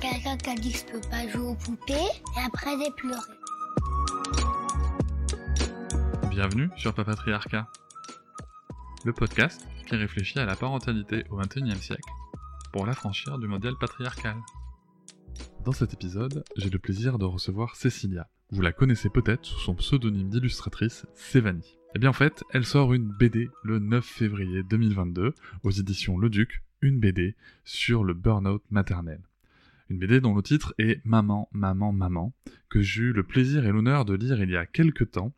Quelqu'un qui a dit que je peux pas jouer aux poupées et après j'ai pleuré. Bienvenue sur Papatriarcat, le podcast qui réfléchit à la parentalité au XXIe siècle pour l'affranchir du modèle patriarcal. Dans cet épisode, j'ai le plaisir de recevoir Cécilia. Vous la connaissez peut-être sous son pseudonyme d'illustratrice, Sévanie. Eh bien en fait, elle sort une BD le 9 février 2022 aux éditions Le Duc, une BD sur le burn-out maternel. Une BD dont le titre est Maman, Maman, Maman, que j'ai eu le plaisir et l'honneur de lire il y a quelques temps,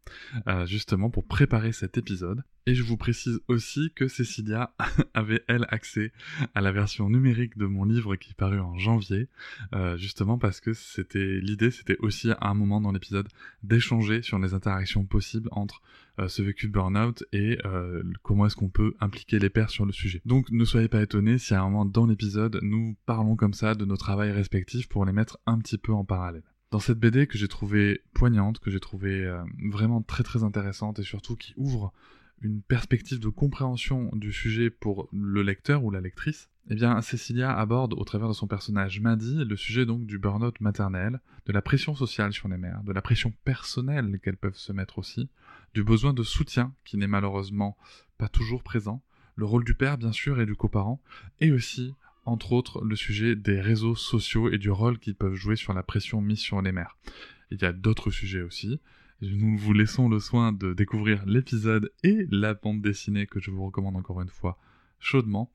euh, justement pour préparer cet épisode. Et je vous précise aussi que Cécilia avait, elle, accès à la version numérique de mon livre qui parut en janvier, euh, justement parce que c'était l'idée, c'était aussi à un moment dans l'épisode d'échanger sur les interactions possibles entre ce vécu de burn-out et euh, comment est-ce qu'on peut impliquer les pairs sur le sujet. Donc ne soyez pas étonnés si à un moment dans l'épisode, nous parlons comme ça de nos travails respectifs pour les mettre un petit peu en parallèle. Dans cette BD que j'ai trouvée poignante, que j'ai trouvée euh, vraiment très très intéressante et surtout qui ouvre une perspective de compréhension du sujet pour le lecteur ou la lectrice, eh bien, Cecilia aborde au travers de son personnage Maddy le sujet donc du burn-out maternel, de la pression sociale sur les mères, de la pression personnelle qu'elles peuvent se mettre aussi, du besoin de soutien qui n'est malheureusement pas toujours présent, le rôle du père bien sûr et du coparent, et aussi, entre autres, le sujet des réseaux sociaux et du rôle qu'ils peuvent jouer sur la pression mise sur les mères. Il y a d'autres sujets aussi. Nous vous laissons le soin de découvrir l'épisode et la bande dessinée que je vous recommande encore une fois chaudement.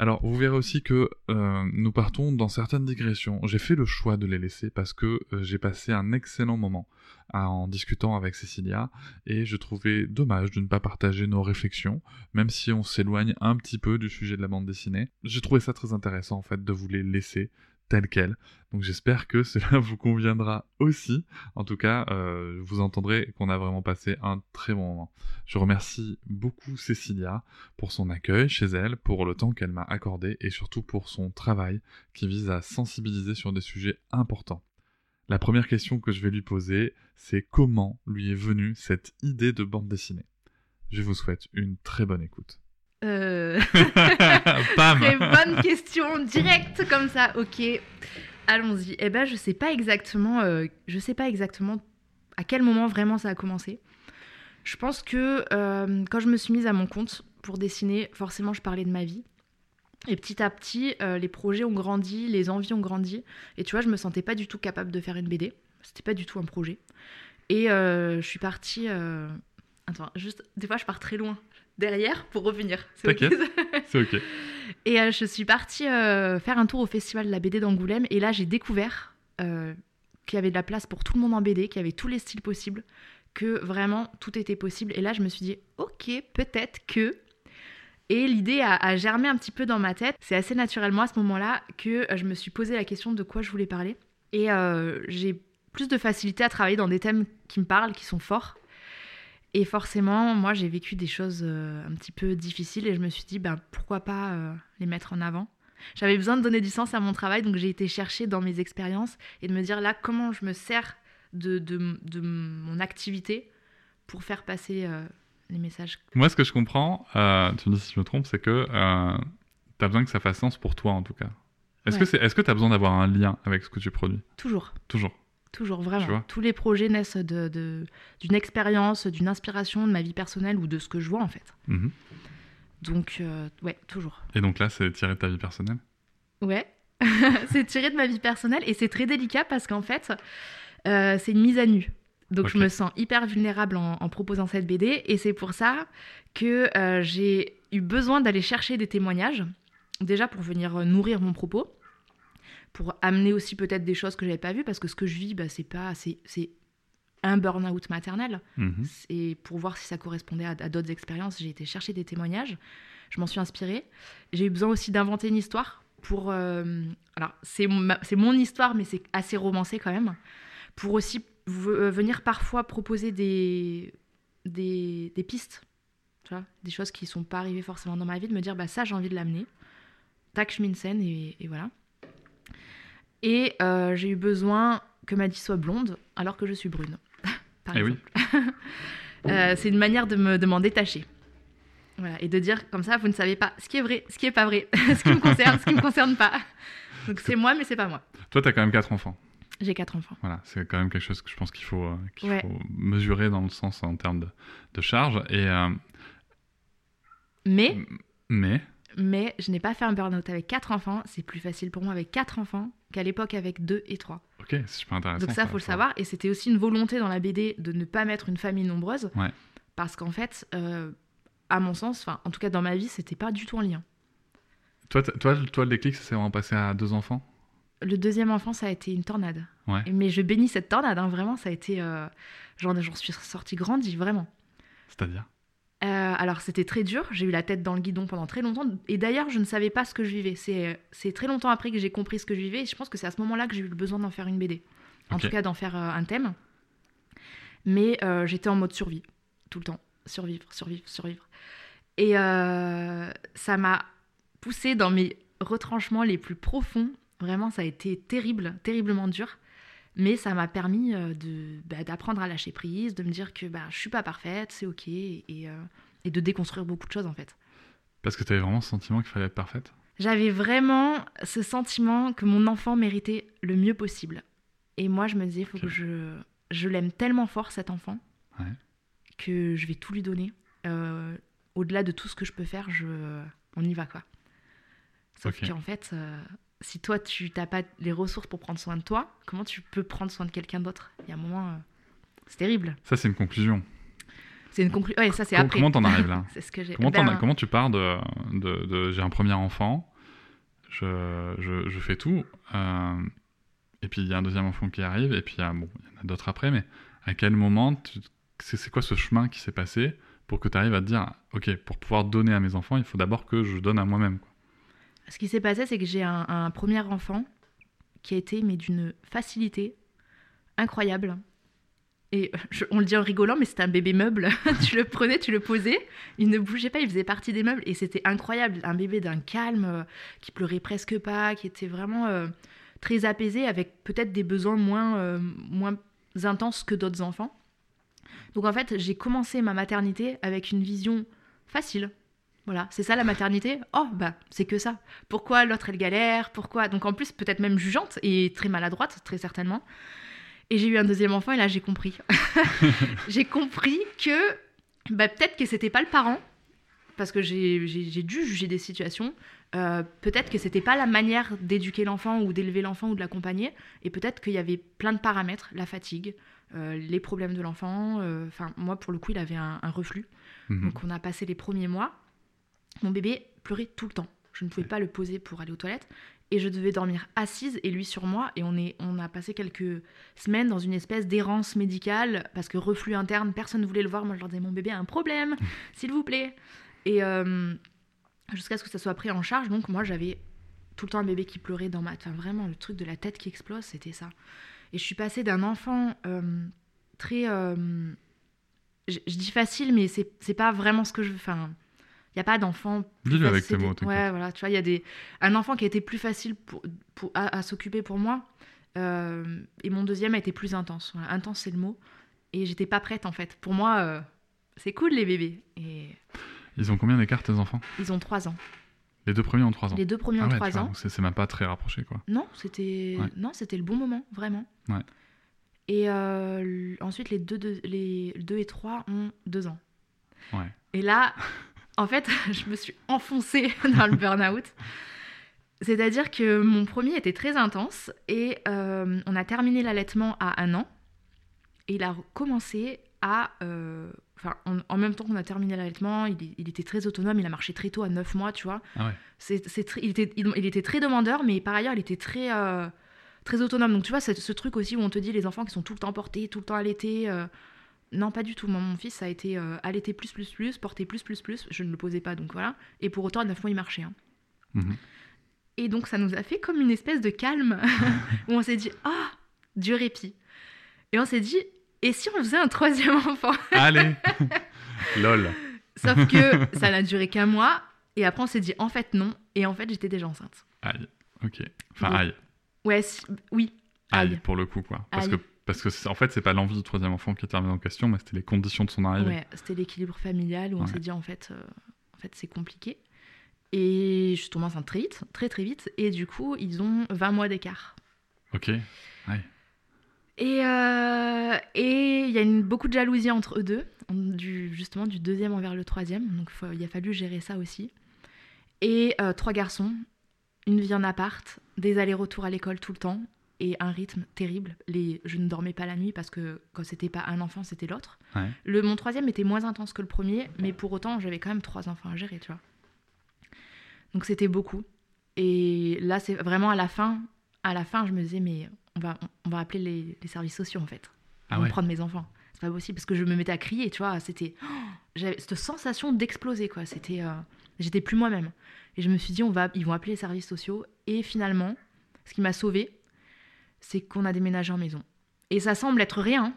Alors, vous verrez aussi que euh, nous partons dans certaines digressions. J'ai fait le choix de les laisser parce que euh, j'ai passé un excellent moment en discutant avec Cécilia et je trouvais dommage de ne pas partager nos réflexions, même si on s'éloigne un petit peu du sujet de la bande dessinée. J'ai trouvé ça très intéressant en fait de vous les laisser tel quel. Donc j'espère que cela vous conviendra aussi. En tout cas, euh, vous entendrez qu'on a vraiment passé un très bon moment. Je remercie beaucoup Cécilia pour son accueil chez elle, pour le temps qu'elle m'a accordé et surtout pour son travail qui vise à sensibiliser sur des sujets importants. La première question que je vais lui poser, c'est comment lui est venue cette idée de bande dessinée? Je vous souhaite une très bonne écoute. Euh... Très bonne question, directe comme ça. Ok, allons-y. Eh ben, je sais pas exactement. Euh, je sais pas exactement à quel moment vraiment ça a commencé. Je pense que euh, quand je me suis mise à mon compte pour dessiner, forcément, je parlais de ma vie. Et petit à petit, euh, les projets ont grandi, les envies ont grandi. Et tu vois, je me sentais pas du tout capable de faire une BD. C'était pas du tout un projet. Et je suis partie. Attends, juste, des fois, je pars très loin derrière pour revenir. C'est ok. C'est ok. Et euh, je suis partie euh, faire un tour au festival de la BD d'Angoulême et là j'ai découvert euh, qu'il y avait de la place pour tout le monde en BD, qu'il y avait tous les styles possibles, que vraiment tout était possible. Et là je me suis dit ok peut-être que. Et l'idée a, a, germé un petit peu dans ma tête. C'est assez naturellement à ce moment-là que je me suis posé la question de quoi je voulais parler. Et j'ai plus de facilité à travailler dans des thèmes qui me parlent, qui sont forts. Et forcément, moi, j'ai vécu des choses euh, un petit peu difficiles et je me suis dit, ben, pourquoi pas euh, les mettre en avant J'avais besoin de donner du sens à mon travail, donc j'ai été chercher dans mes expériences et de me dire là, comment je me sers de, de, de mon activité pour faire passer euh, les messages. Moi, ce que je comprends, tu me dis si je me trompe, c'est que tu as besoin que ça fasse sens pour toi, en tout cas. Est-ce que tu est, as besoin d'avoir un lien avec ce que tu produis? Toujours. Toujours. Toujours, vraiment. Tous les projets naissent d'une de, d'une expérience, d'une inspiration de ma vie personnelle ou de ce que je vois en fait. Mhm. Donc, euh, ouais, toujours. Et donc là, c'est tiré de ta vie personnelle? Ouais, c'est tiré de ma vie personnelle et c'est très délicat parce qu'en fait, euh, c'est une mise à nu. Donc je me sens hyper vulnérable en, proposant cette BD et c'est pour ça que euh, j'ai eu besoin d'aller chercher des témoignages, déjà pour venir nourrir mon propos pour amener aussi peut-être des choses que j'avais pas vues parce que ce que je vis bah, c'est pas c'est un burn-out maternel. Mhm. et pour voir si ça correspondait à, d'autres expériences. J'ai été chercher des témoignages. Je m'en suis inspirée. J'ai eu besoin aussi d'inventer une histoire pour euh, alors c'est c'est mon histoire mais c'est assez romancé quand même. Pour aussi euh, venir parfois proposer des, des, des pistes, tu vois, des choses qui sont pas arrivées forcément dans ma vie, de me dire bah ça j'ai envie de l'amener, tac je mets une scène et, et voilà. Et euh, j'ai eu besoin que Maddy soit blonde alors que je suis brune, par Eh oui. Euh, c'est une manière de me de m'en détacher. Voilà, et de dire comme ça, vous ne savez pas ce qui est vrai, ce qui est pas vrai, ce qui me concerne, ce qui me concerne pas. Donc c'est moi, mais c'est pas moi. Toi, t'as quand même quatre enfants. J'ai quatre enfants. Voilà, c'est quand même quelque chose que je pense qu'il faut, euh, qu'il Ouais. faut mesurer dans le sens en termes de, de charge. Et, euh, Mais, mais, mais je n'ai pas fait un burn-out avec quatre enfants. C'est plus facile pour moi avec quatre enfants qu'à l'époque avec deux et trois. ok, c'est super intéressant. Donc ça, faut le savoir. Et c'était aussi une volonté dans la BD de ne pas mettre une famille nombreuse. Ouais. Parce qu'en fait, euh, à mon sens, enfin, en tout cas dans ma vie, c'était pas du tout en lien. Toi, toi, toi, le déclic, ça s'est vraiment passé à deux enfants? Le deuxième enfant, ça a été une tornade. Ouais. Mais je bénis cette tornade, hein, vraiment, ça a été. euh, J'en j'en suis sortie grandie, vraiment. C'est-à-dire? Euh, alors c'était très dur, j'ai eu la tête dans le guidon pendant très longtemps, et d'ailleurs je ne savais pas ce que je vivais. C'est c'est très longtemps après que j'ai compris ce que je vivais, et je pense que c'est à ce moment-là que j'ai eu le besoin d'en faire une BD. En tout cas d'en faire euh, un thème. Mais euh, j'étais en mode survie, tout le temps. Survivre, survivre, survivre. Et euh, ça m'a poussé dans mes retranchements les plus profonds. Vraiment, ça a été terrible, terriblement dur. Mais ça m'a permis euh, de bah, d'apprendre à lâcher prise, de me dire que bah, je suis pas parfaite, c'est ok, et, euh, et de déconstruire beaucoup de choses en fait. Parce que t'avais vraiment ce sentiment qu'il fallait être parfaite? J'avais vraiment ce sentiment que mon enfant méritait le mieux possible. Et moi, je me disais, il faut que je, je l'aime tellement fort, cet enfant, Ouais. que je vais tout lui donner. Euh, Au-delà de tout ce que je peux faire, je... on y va quoi. Sauf qu'en fait, euh, si toi, tu n'as pas les ressources pour prendre soin de toi, comment tu peux prendre soin de quelqu'un d'autre? Il y a un moment, euh, c'est terrible. Ça, c'est une conclusion. C'est une conclusion. Ouais, ça, c'est après. comment t'en arrives là? C'est ce que j'ai. Comment, Ben, comment tu pars de, de, de- j'ai un premier enfant, je, je, je fais tout, euh, et puis il y a un deuxième enfant qui arrive, et puis il y, a- bon, il y en a d'autres après, mais à quel moment, tu- c'est c'est quoi ce chemin qui s'est passé pour que tu arrives à te dire, ok, pour pouvoir donner à mes enfants, il faut d'abord que je donne à moi-même. Ce qui s'est passé, c'est que j'ai un, premier enfant qui a été mais d'une facilité incroyable. Et je- on le dit en rigolant, mais c'était un bébé meuble. tu le prenais, tu le posais, il ne bougeait pas, il faisait partie des meubles et c'était incroyable. Un bébé d'un calme, euh, qui pleurait presque pas, qui était vraiment euh, très apaisé, avec peut-être des besoins moins, euh, moins intenses que d'autres enfants. Donc en fait, j'ai commencé ma maternité avec une vision facile. Voilà, c'est ça la maternité? Oh, bah, c'est que ça. Pourquoi l'autre elle galère? Pourquoi? Donc en plus, peut-être même jugeante et très maladroite, très certainement. Et j'ai eu un deuxième enfant et là j'ai compris. j'ai compris que bah, peut-être que c'était pas le parent, parce que j'ai dû juger des situations. Euh, peut-être que c'était pas la manière d'éduquer l'enfant ou d'élever l'enfant ou de l'accompagner. Et peut-être qu'il y avait plein de paramètres, la fatigue, euh, les problèmes de l'enfant. euh, Enfin, moi pour le coup, il avait un, un reflux. Mhm. Donc on a passé les premiers mois. Mon bébé pleurait tout le temps. Je ne pouvais pas le poser pour aller aux toilettes. Et je devais dormir assise et lui sur moi. Et on, est, on a passé quelques semaines dans une espèce d'errance médicale parce que reflux interne, personne ne voulait le voir. Moi je leur disais mon bébé a un problème, s'il vous plaît. Et euh, jusqu'à ce que ça soit pris en charge. Donc moi j'avais tout le temps un bébé qui pleurait dans ma... Enfin vraiment le truc de la tête qui explose, c'était ça. Et je suis passée d'un enfant euh, très... euh, je, je dis facile, mais c'est c'est pas vraiment ce que je veux. Enfin, il n'y a pas d'enfant. Dis-le avec tes mots. Ouais, voilà, tu vois, il y a des. Un enfant qui a été plus facile pour, pour- à, à s'occuper pour moi. euh, et mon deuxième a été plus intense. Voilà, intense, c'est le mot. Et j'étais pas prête, en fait. Pour moi, euh, c'est cool, les bébés. Et Ils ont combien d'écart, tes enfants? Ils ont trois ans. Les deux premiers ont trois ans. Les deux premiers Ah ont ouais, trois tu vois, ans. donc c'est même pas très rapproché, quoi. Non, c'était Ouais. non, c'était le bon moment, vraiment. Ouais. Et euh, ensuite, les deux, deux- les deux et trois ont deux ans. Ouais. Et là, en fait, je me suis enfoncée dans le burn-out. C'est-à-dire que mon premier était très intense et euh, on a terminé l'allaitement à un an. Et il a commencé à... euh, Enfin, en, en même temps qu'on a terminé l'allaitement, il, il était très autonome, il a marché très tôt à 9 mois, tu vois. Ah ouais. C'est, il, était, il, il était très demandeur, mais par ailleurs, il était très, euh, très autonome. Donc, tu vois, c'est ce truc aussi où on te dit les enfants qui sont tout le temps portés, tout le temps allaités. Non, pas du tout. Moi, mon fils a été euh, allaité plus, plus, plus, porté plus, plus, plus. Je ne le posais pas, donc voilà. Et pour autant, à 9 mois, il marchait. hein. Mhm. Et donc, ça nous a fait comme une espèce de calme où on s'est dit Ah, du répit. Et on s'est dit, et si on faisait un troisième enfant? Allez Lol. Sauf que ça n'a duré qu'un mois. Et après, on s'est dit, en fait, non. Et en fait, j'étais déjà enceinte. Aïe. Ok. Enfin, Donc, aïe. Ouais, si- oui. Aïe, Aïe. pour le coup, quoi. Parce Aïe. que, parce que en fait, c'est pas l'envie du troisième enfant qui est remis en question, mais c'était les conditions de son arrivée. Ouais, c'était l'équilibre familial où on Ouais. s'est dit, en fait, euh, en fait c'est compliqué. Et je suis tombée enceinte très vite, très très vite. Et du coup, ils ont 20 mois d'écart. Ok. Et euh, et il y a une, beaucoup de jalousie entre eux deux, du, justement du deuxième envers le troisième. Donc il a fallu gérer ça aussi. Et euh, trois garçons, une vie en appart, des allers-retours à l'école tout le temps et un rythme terrible. Les, je ne dormais pas la nuit parce que quand c'était pas un enfant, c'était l'autre. Ouais. Le, mon troisième était moins intense que le premier, mais pour autant, j'avais quand même trois enfants à gérer, tu vois. Donc c'était beaucoup. Et là, c'est vraiment à la fin, à la fin, je me disais, mais on va, on va appeler les, les services sociaux en fait. Ah ouais. prendre mes enfants. C'est pas possible parce que je me mettais à crier, tu vois. C'était, oh, j'avais cette sensation d'exploser, quoi. C'était, euh, j'étais plus moi-même. Et je me suis dit, on va, ils vont appeler les services sociaux. Et finalement, ce qui m'a sauvée, c'est qu'on a déménagé en maison. Et ça semble être rien,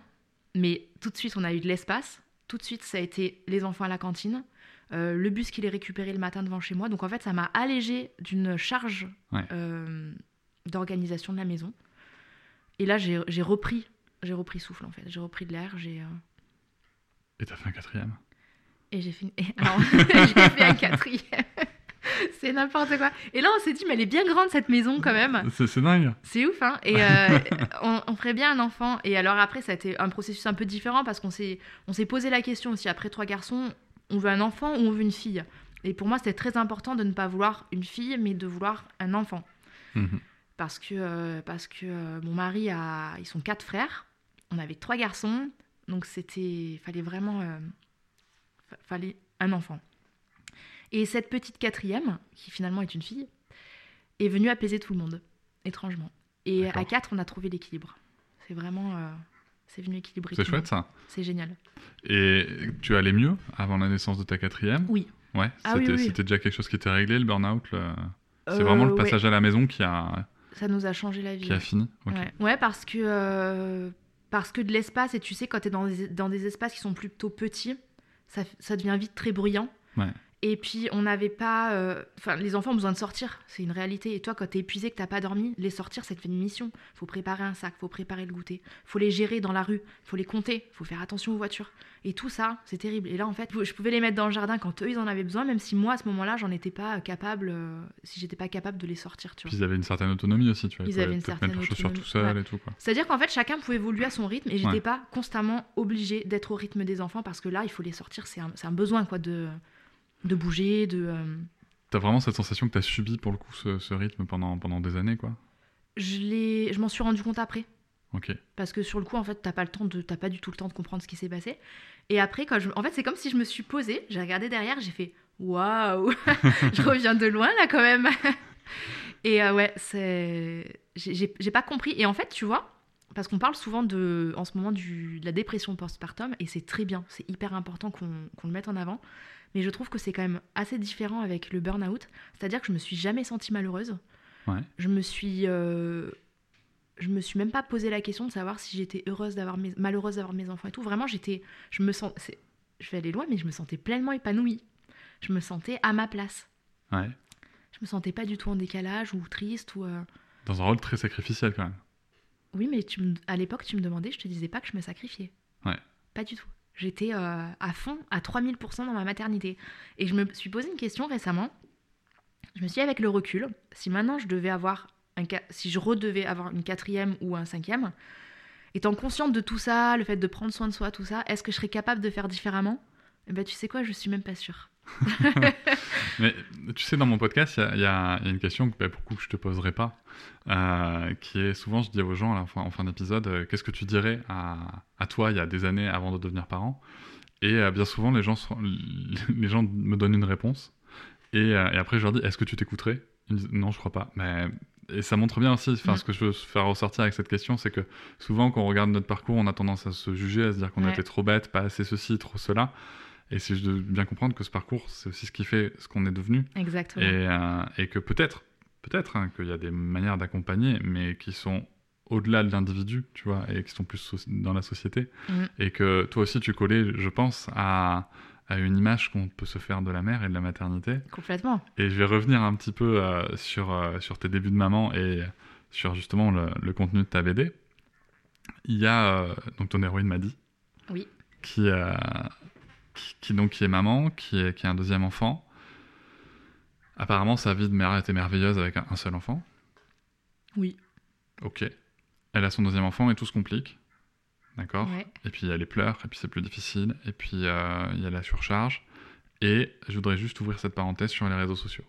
mais tout de suite, on a eu de l'espace. Tout de suite, ça a été les enfants à la cantine, euh, le bus qui les récupérait le matin devant chez moi. Donc en fait, ça m'a allégé d'une charge Ouais. euh, d'organisation de la maison. Et là, j'ai repris, j'ai repris souffle en fait. J'ai repris de l'air. J'ai euh, Et t'as fait un quatrième? Et j'ai fait, et alors, j'ai fait un quatrième. C'est n'importe quoi. Et là, on s'est dit, mais elle est bien grande cette maison quand même. C'est dingue. C'est ouf, hein Et euh, on, on ferait bien un enfant. Et alors après, ça a été un processus un peu différent parce qu'on s'est, on s'est posé la question aussi. Après trois garçons, on veut un enfant ou on veut une fille? Et pour moi, c'était très important de ne pas vouloir une fille, mais de vouloir un enfant. Mhm. Parce que, euh, parce que euh, mon mari a... Ils sont quatre frères. On avait trois garçons. Donc c'était... fallait vraiment... fa- fallait un enfant. Et cette petite quatrième, qui finalement est une fille, est venue apaiser tout le monde, étrangement. Et à quatre, on a trouvé l'équilibre. C'est vraiment... euh, c'est venu équilibrer. C'est chouette ça. C'est génial. Et tu allais mieux avant la naissance de ta quatrième? Oui. Ouais, Ah oui, c'était oui. c'était déjà quelque chose qui était réglé, le burn-out. le- C'est Euh, vraiment le ouais, passage à la maison qui a, Ça nous a changé la vie. qui a fini. Ouais. Ouais, parce que euh, parce que de l'espace et tu sais quand tu es dans des, dans des espaces qui sont plutôt petits, ça, ça devient vite très bruyant. Ouais. Et puis on n'avait pas euh, enfin les enfants ont besoin de sortir, c'est une réalité et toi quand tu es épuisé que t'as pas dormi, les sortir ça te fait une mission. Faut préparer un sac, faut préparer le goûter, faut les gérer dans la rue, faut les compter, faut faire attention aux voitures. Et tout ça, c'est terrible. Et là en fait, je pouvais les mettre dans le jardin quand eux ils en avaient besoin même si moi à ce moment-là, j'en étais pas capable euh, si j'étais pas capable de les sortir, tu vois. Puis ils avaient une certaine autonomie aussi, tu vois. Ils avaient une certaine mettre leurs chaussures tout seul ouais. et tout, quoi. C'est-à-dire qu'en fait, chacun pouvait évoluer à son rythme et j'étais Ouais. pas constamment obligée d'être au rythme des enfants parce que là, il faut les sortir. C'est un, c'est un besoin, quoi, de, de bouger, de. euh, T'as vraiment cette sensation que t'as subi pour le coup ce, ce rythme pendant, pendant des années, quoi? Je, l'ai- je m'en suis rendu compte après. Ok. Parce que sur le coup, en fait, t'as pas le temps de, t'as pas du tout le temps de comprendre ce qui s'est passé. Et après, quand je, en fait, c'est comme si je me suis posée, j'ai regardé derrière, j'ai fait waouh, je reviens de loin là quand même. Et euh, ouais, c'est, j'ai- pas compris. Et en fait, tu vois, parce qu'on parle souvent de, en ce moment du, de la dépression postpartum, et c'est très bien, c'est hyper important qu'on qu'on le mette en avant. Mais je trouve que c'est quand même assez différent avec le burn-out. C'est-à-dire que je me suis jamais sentie malheureuse. Ouais. Je me suis, euh, je me suis même pas posé la question de savoir si j'étais heureuse d'avoir mes, malheureuse d'avoir mes enfants et tout. Vraiment, j'étais, je me sens, c'est- je vais aller loin, mais je me sentais pleinement épanouie. Je me sentais à ma place. Ouais. Je me sentais pas du tout en décalage ou triste ou. euh, Dans un rôle très sacrificiel quand même. Oui, mais tu me- à l'époque, tu me demandais, je te disais pas que je me sacrifiais. Ouais. Pas du tout. J'étais euh, à fond, à 3000% dans ma maternité. Et je me suis posé une question récemment. Je me suis dit, avec le recul, si maintenant je devais avoir si je redevais avoir une quatrième ou un cinquième, étant consciente de tout ça, le fait de prendre soin de soi, tout ça, est-ce que je serais capable de faire différemment? Eh ben, tu sais quoi, je suis même pas sûre. Mais tu sais, dans mon podcast, il y a, y y une question que bah, pour coup, je te poserai pas, euh, qui est souvent, je dis aux gens à la fin, en fin d'épisode, euh, qu'est-ce que tu dirais à, à toi il y a des années avant de devenir parent? Et euh, bien souvent, les gens, sont- les gens me donnent une réponse, et, et après, je leur dis, est-ce que tu t'écouterais? Ils me disent, non, je crois pas. Mais, et ça montre bien aussi, enfin, Mm. ce que je veux faire ressortir avec cette question, c'est que souvent, quand on regarde notre parcours, on a tendance à se juger, à se dire qu'on a Ouais. été trop bête, pas assez ceci, trop cela. Et c'est de bien comprendre que ce parcours, c'est aussi ce qui fait ce qu'on est devenu. Exactement. Et, euh, et que peut-être, peut-être hein, qu'il y a des manières d'accompagner, mais qui sont au-delà de l'individu, tu vois, et qui sont plus so- dans la société. Mhm. Et que toi aussi, tu collais, je pense, à, à une image qu'on peut se faire de la mère et de la maternité. Complètement. Et je vais revenir un petit peu euh, sur, euh, sur tes débuts de maman et sur justement le, le contenu de ta BD. Il y a, euh, donc ton héroïne m'a dit, Oui. qui, qui, qui donc qui est maman, qui, est, qui a un deuxième enfant. Apparemment, sa vie de mère était merveilleuse avec un, un seul enfant. Oui. Ok. Elle a son deuxième enfant et tout se complique. D'accord? Ouais. Et puis il y a les pleurs, et puis c'est plus difficile, et puis euh, il y a la surcharge. Et je voudrais juste ouvrir cette parenthèse sur les réseaux sociaux.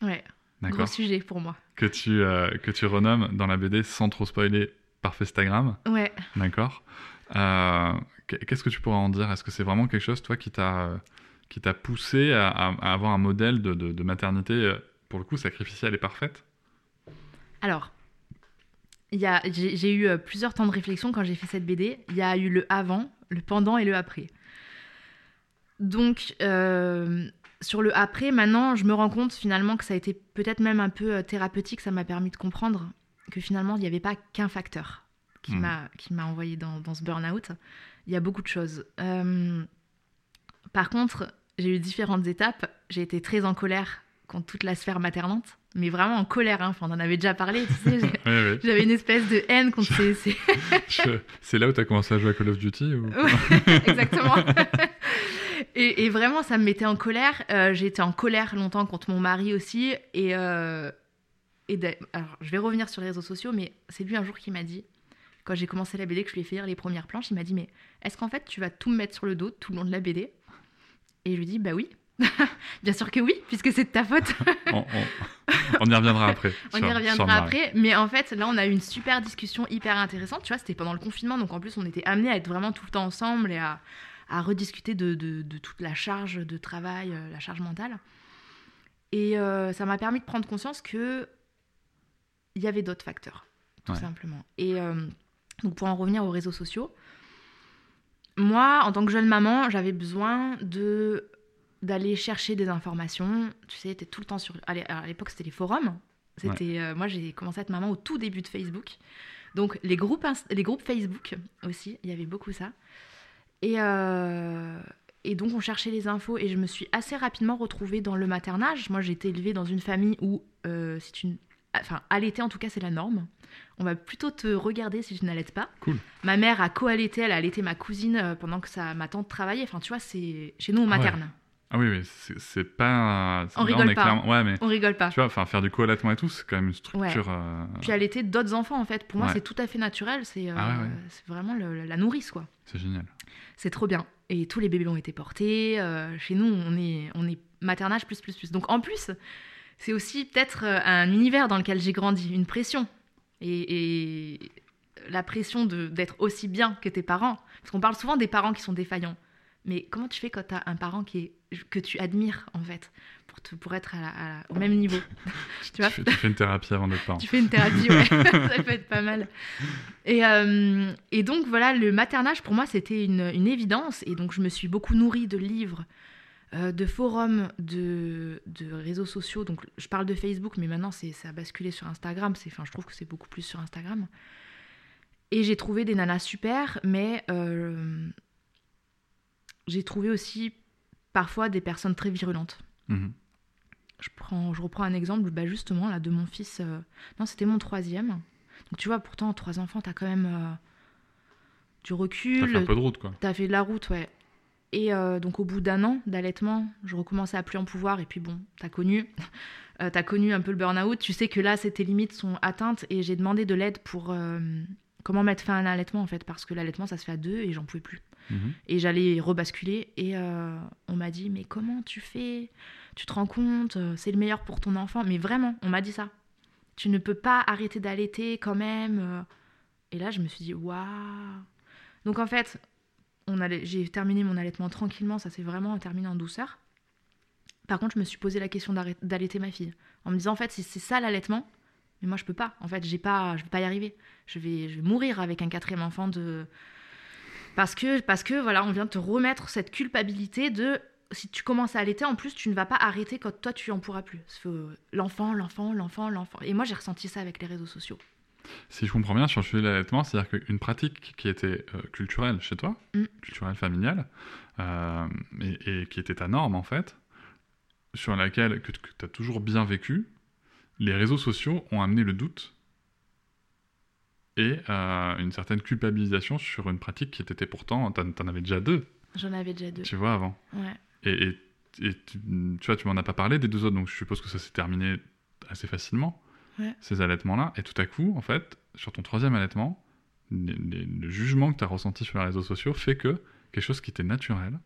Ouais. Gros D'accord? sujet pour moi. que tu, euh, que tu renommes dans la BD sans trop spoiler par Festagram, Ouais. d'accord? Euh, Qu'est-ce que tu pourrais en dire? Est-ce que c'est vraiment quelque chose, toi, qui t'a euh, qui t'a poussé à, avoir un modèle de, de- de maternité, euh, pour le coup, sacrificielle et parfaite? Alors, j'ai eu euh, plusieurs temps de réflexion quand j'ai fait cette BD. Il y a eu le avant, le pendant et le après. Donc, euh, sur le après, maintenant, je me rends compte finalement que ça a été peut-être même un peu thérapeutique. Ça m'a permis de comprendre que finalement, il n'y avait pas qu'un facteur qui m'a qui m'a envoyé dans, dans ce burn-out. Il y a beaucoup de choses. Euh, par contre, j'ai eu différentes étapes. J'ai été très en colère contre toute la sphère maternante, mais vraiment en colère. hein. Enfin, on en avait déjà parlé, tu sais. J'avais une espèce de haine contre ces, C'est là où tu as commencé à jouer à Call of Duty ou... Ouais, exactement. et, et vraiment, ça me mettait en colère. Euh, j'ai été en colère longtemps contre mon mari aussi. Et, euh, et alors, je vais revenir sur les réseaux sociaux, mais c'est lui un jour qui m'a dit, quand j'ai commencé la BD, que je lui ai fait lire les premières planches, il m'a dit Mais est-ce qu'en fait, tu vas tout me mettre sur le dos tout le long de la BD Et je lui dis Bah oui. Bien sûr que oui, puisque c'est de ta faute. on, on- on y reviendra après. On sur- y reviendra après. Mais en fait, là, on a eu une super discussion hyper intéressante. Tu vois, c'était pendant le confinement. Donc, en plus, on était amenés à être vraiment tout le temps ensemble et à, à rediscuter de, de- de toute la charge de travail, euh, la charge mentale. Et euh, ça m'a permis de prendre conscience que il y avait d'autres facteurs, tout Ouais. simplement. Et euh, donc, pour en revenir aux réseaux sociaux, moi, en tant que jeune maman, j'avais besoin de d'aller chercher des informations. Tu sais, t'es tout le temps sur. À l'é- à l'époque, c'était les forums. C'était, euh, moi, j'ai commencé à être maman au tout début de Facebook. Donc, les groupes, les groupes Facebook aussi, il y avait beaucoup ça. Et, euh, et donc, on cherchait les infos et je me suis assez rapidement retrouvée dans le maternage. Moi, j'ai été élevée dans une famille où, euh, si tu. Enfin, allaiter, en tout cas, c'est la norme. On va plutôt te regarder si tu n'allaites pas. Cool. Ma mère a co-allaité, elle a allaité ma cousine euh, pendant que sa, ma tante travaillait. Enfin, tu vois, c'est chez nous, on Ah ouais. materne. Ah oui, oui, c'est pas... On là, rigole est pas. clairement- Ouais, mais On rigole pas. tu vois, enfin, faire du co-allaitement et tout, c'est quand même une structure... euh, Puis allaiter d'autres enfants, en fait. Pour moi, Ouais. c'est tout à fait naturel. C'est euh, Ah ouais, ouais. vraiment le- la nourrice, quoi. C'est génial. C'est trop bien. Et tous les bébés ont été portés. euh, chez nous, on est, on est maternage plus, plus, plus. Donc en plus, c'est aussi peut-être euh, un univers dans lequel j'ai grandi, une pression. Et, et la pression d'être aussi bien que tes parents. Parce qu'on parle souvent des parents qui sont défaillants. Mais comment tu fais quand tu as un parent qui est, que tu admires, en fait, pour, te, pour être à la- à la- au même niveau? Tu vois? Fais, tu fais une thérapie avant d'être parent. tu fais une thérapie, ouais. ça peut être pas mal. Et, euh, et donc, voilà, le maternage, pour moi, c'était une, une évidence. Et donc, je me suis beaucoup nourrie de livres, euh, de forums, de, de réseaux sociaux. Donc, je parle de Facebook, mais maintenant, c'est, ça a basculé sur Instagram. C'est, enfin, je trouve que c'est beaucoup plus sur Instagram. Et j'ai trouvé des nanas super, mais euh, j'ai trouvé aussi parfois des personnes très virulentes. Mhm. Je, prends, je reprends un exemple bah justement là de mon fils. euh, Non, c'était mon troisième. Donc tu vois, pourtant, trois enfants, t'as quand même euh, du T'as recul. fait un peu de route, quoi. T'as fait de la route, ouais. Et euh, donc au bout d'un an d'allaitement, je recommençais à plus en pouvoir. Et puis bon, t'as connu, euh, t'as connu un peu le burn-out. Tu sais que là, tes limites sont atteintes. Et j'ai demandé de l'aide pour euh, comment mettre fin à un allaitement en fait, parce que l'allaitement, ça se fait à deux et j'en pouvais plus. Mhm. Et j'allais rebasculer. Et on m'a dit, mais comment tu fais? Tu te rends compte? C'est le meilleur pour ton enfant. Mais vraiment, on m'a dit ça. Tu ne peux pas arrêter d'allaiter quand même. Et là, je me suis dit, waouh Donc en fait, j'ai terminé mon allaitement tranquillement. Ça s'est vraiment terminé en douceur. Par contre, je me suis posé la question d'allaiter ma fille. En me disant, en fait, si c'est ça l'allaitement, mais moi, je peux pas. En fait, j'ai pas, je vais pas y arriver. Je vais, je vais mourir avec un quatrième enfant de parce que, parce que voilà, on vient de te remettre cette culpabilité de si tu commences à allaiter, en plus, tu ne vas pas arrêter quand toi tu en pourras plus. L'enfant, l'enfant, l'enfant, l'enfant. Et moi, j'ai ressenti ça avec les réseaux sociaux. Si je comprends bien sur le sujet de l'allaitement, c'est-à-dire qu'une pratique qui était euh, culturelle chez toi, Mm. culturelle familiale, euh, et, et qui était ta norme en fait, sur laquelle que, tu as toujours bien vécu, les réseaux sociaux ont amené le doute et euh, une certaine culpabilisation sur une pratique qui était pourtant, t'en t'en avais déjà deux, J'en avais déjà deux. tu vois, avant. Ouais. Et, et- et tu, tu vois, tu m'en as pas parlé des deux autres, donc je suppose que ça s'est terminé assez facilement, Ouais. ces allaitements-là. Et tout à coup, en fait, sur ton troisième allaitement, les- les- le jugement que tu as ressenti sur les réseaux sociaux fait que quelque chose qui était naturel,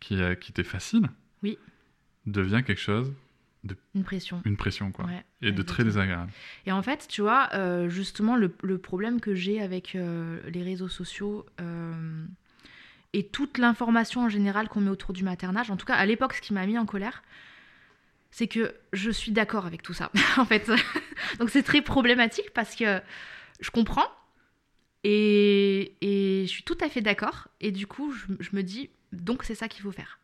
qui, euh, qui était facile, Oui. devient quelque chose, Une pression. une pression, quoi. Ouais, Et de très désagréable. Et en fait, tu vois, euh, justement, le, le problème que j'ai avec euh, les réseaux sociaux euh, et toute l'information en général qu'on met autour du maternage, en tout cas à l'époque, ce qui m'a mis en colère, c'est que je suis d'accord avec tout ça, en fait. Donc c'est très problématique parce que je comprends et, je suis tout à fait d'accord. Et du coup, je, me dis, donc c'est ça qu'il faut faire.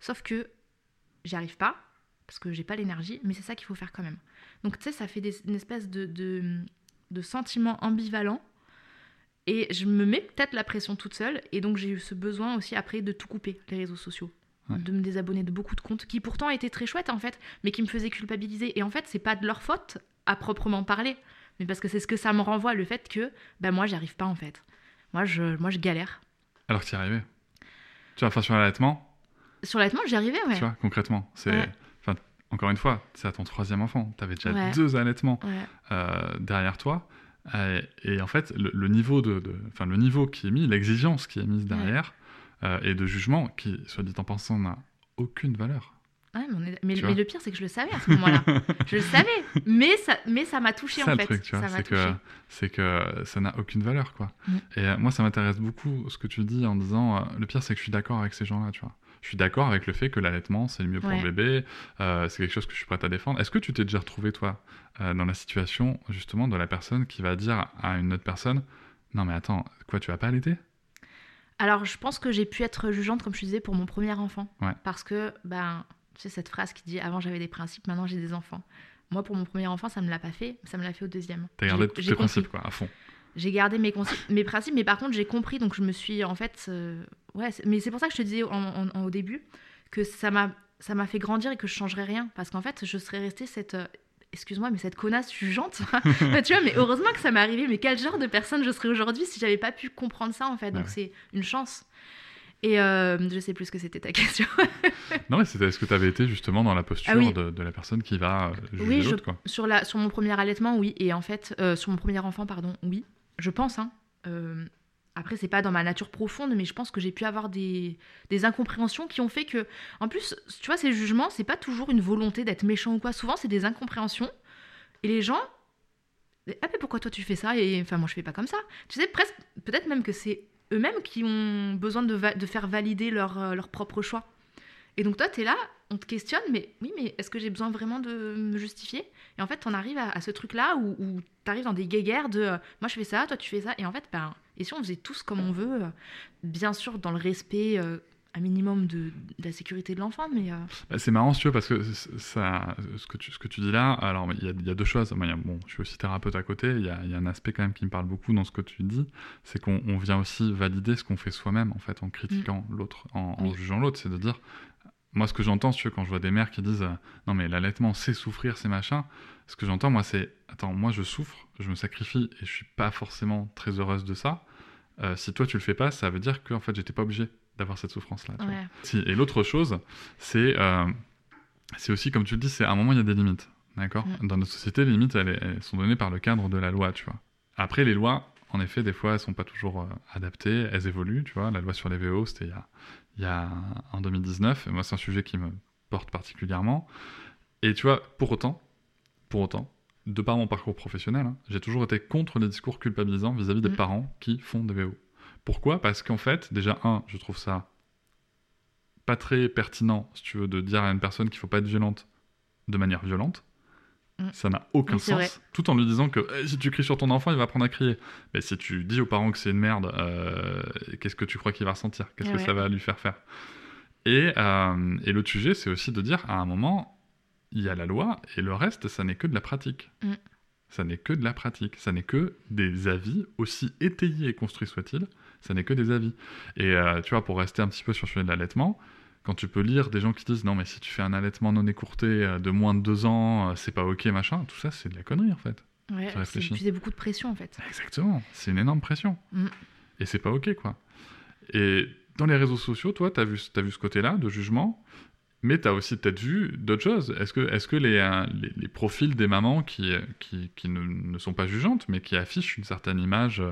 Sauf que j'y arrive pas parce que j'ai pas l'énergie, mais c'est ça qu'il faut faire quand même. Donc tu sais, ça fait une espèce de sentiment ambivalent. Et je me mets peut-être la pression toute seule. Et donc j'ai eu ce besoin aussi après de tout couper, les réseaux sociaux. Ouais. De me désabonner de beaucoup de comptes qui pourtant étaient très chouettes en fait, mais qui me faisaient culpabiliser. Et en fait, c'est pas de leur faute à proprement parler. Mais parce que c'est ce que ça me renvoie, le fait que bah, moi, j'y arrive pas en fait. Moi, je, moi, je galère. Alors que tu y arrivais. Tu vois, enfin, sur l'allaitement, Sur l'allaitement, j'y arrivais, ouais. tu vois, concrètement, c'est. Ouais. Enfin, encore une fois, c'est à ton troisième enfant. Tu avais déjà Ouais. deux allaitements. Euh, derrière toi. Euh, et en fait, le, le niveau de, de- enfin, le niveau qui est mis, l'exigence qui est mise derrière, euh, et de jugement qui, soit dit en pensant, n'a aucune valeur. Ouais, mais, est- le pire, c'est que je le savais à ce moment-là. je le savais, mais ça mais ça m'a touché en le fait. truc, tu vois, ça m'a c'est que, c'est que ça n'a aucune valeur, quoi. Mm. Et euh, moi, ça m'intéresse beaucoup ce que tu dis en disant, euh, le pire, c'est que je suis d'accord avec ces gens-là, tu vois. Je suis d'accord avec le fait que l'allaitement, c'est le mieux pour Ouais. le bébé, euh, c'est quelque chose que je suis prête à défendre. Est-ce que tu t'es déjà retrouvé, toi, dans la situation, justement, de la personne qui va dire à une autre personne, non mais attends, quoi, tu vas pas allaiter? Alors, je pense que j'ai pu être jugeante, comme je te disais, pour mon premier enfant. Ouais. Parce que, ben, tu sais, cette phrase qui dit avant j'avais des principes, maintenant j'ai des enfants. Moi, pour mon premier enfant, ça me l'a pas fait, ça me l'a fait au deuxième. T'as gardé tous tes principes, quoi, à fond. J'ai gardé mes, mes principes, mais par contre, j'ai compris, donc je me suis en fait. euh, ouais, mais c'est pour ça que je te disais en- en- en- au début que ça m'a ça m'a fait grandir et que je changerais rien. Parce qu'en fait, je serais restée cette. Excuse-moi, mais cette connasse jugeante. Bah, tu vois, mais heureusement que ça m'est arrivé. Mais quel genre de personne je serais aujourd'hui si j'avais pas pu comprendre ça, en fait? Donc Ouais. c'est une chance. Et euh, je sais plus ce que c'était ta question. Non, mais c'était est-ce que tu avais été justement dans la posture Ah oui. de, de la personne qui va euh, juger Oui, je- quoi? sur, la, sur mon premier allaitement, oui. Et en fait, euh, sur mon premier enfant, pardon, oui. Je pense, hein. Euh, après, c'est pas dans ma nature profonde, mais je pense que j'ai pu avoir des, des incompréhensions qui ont fait que. En plus, tu vois, ces jugements, c'est pas toujours une volonté d'être méchant ou quoi. Souvent, c'est des incompréhensions. Et les gens. Ah, mais pourquoi toi tu fais ça? Et enfin, moi je fais pas comme ça. Tu sais, presque. Peut-être même que c'est eux-mêmes qui ont besoin de, faire valider leur, euh, leur propre choix. Et donc toi, tu es là, on te questionne, mais oui, mais est-ce que j'ai besoin vraiment de me justifier? Et en fait, on arrive à, à ce truc-là où, où tu arrives dans des guéguerres de euh, moi je fais ça, toi tu fais ça. Et en fait, ben, et si on faisait tous comme on veut, euh, bien sûr dans le respect euh, un minimum de, de la sécurité de l'enfant, mais euh, Bah, c'est marrant, si tu veux, parce que ça, ce, que tu, ce que tu dis là, alors il y y a deux choses. Y a- bon, je suis aussi thérapeute à côté, il y a, il y a un aspect quand même qui me parle beaucoup dans ce que tu dis, c'est qu'on on vient aussi valider ce qu'on fait soi-même, en fait, en critiquant l'autre, en, en Mm. Oui. jugeant l'autre. C'est de dire, moi, ce que j'entends, si tu veux, quand je vois des mères qui disent, euh, non, mais l'allaitement, c'est souffrir, c'est machin, ce que j'entends, moi, c'est, attends, moi, je souffre, je me sacrifie, et je suis pas forcément très heureuse de ça. Euh, si toi, tu le fais pas, ça veut dire que, en fait, j'étais pas obligé d'avoir cette souffrance-là. tu vois. ouais. Si, et l'autre chose, c'est euh, c'est aussi, comme tu le dis, c'est à un moment, il y a des limites. D'accord? Dans notre société, les limites, elles, elles sont données par le cadre de la loi, tu vois. Après, les lois, en effet, des fois, elles sont pas toujours adaptées, elles évoluent, tu vois. La loi sur les VO, c'était il y a, il y a en 2019, et moi, c'est un sujet qui me porte particulièrement. Et tu vois, pour autant, pour autant, de par mon parcours professionnel, hein, j'ai toujours été contre les discours culpabilisants vis-à-vis des Mm. parents qui font des VO. Pourquoi? Parce qu'en fait, déjà, un, je trouve ça pas très pertinent, si tu veux, de dire à une personne qu'il faut pas être violente de manière violente. Mm. Ça n'a aucun Oui, sens. Tout en lui disant que Eh, si tu cries sur ton enfant, il va apprendre à crier. Mais si tu dis aux parents que c'est une merde, euh, qu'est-ce que tu crois qu'il va ressentir? Qu'est-ce que ça va lui faire faire? Et, euh, et l'autre sujet, c'est aussi de dire à un moment, il y a la loi et le reste, ça n'est que de la pratique. Mm. Ça n'est que de la pratique. Ça n'est que des avis, aussi étayés et construits soient-ils. Ça n'est que des avis. Et euh, tu vois, pour rester un petit peu sur le sujet de l'allaitement, quand tu peux lire des gens qui disent non, mais si tu fais un allaitement non écourté euh, de moins de deux ans, euh, c'est pas ok, machin, tout ça, c'est de la connerie en fait. Ouais, Tu c'est beaucoup de pression en fait. Exactement. C'est une énorme pression. Mm. Et c'est pas ok, quoi. Et dans les réseaux sociaux, toi, t'as vu, as vu ce côté-là de jugement, mais t'as aussi peut-être vu d'autres choses. Est-ce que, est que les, euh, les, les profils des mamans qui, qui, qui ne, ne sont pas jugeantes, mais qui affichent une certaine image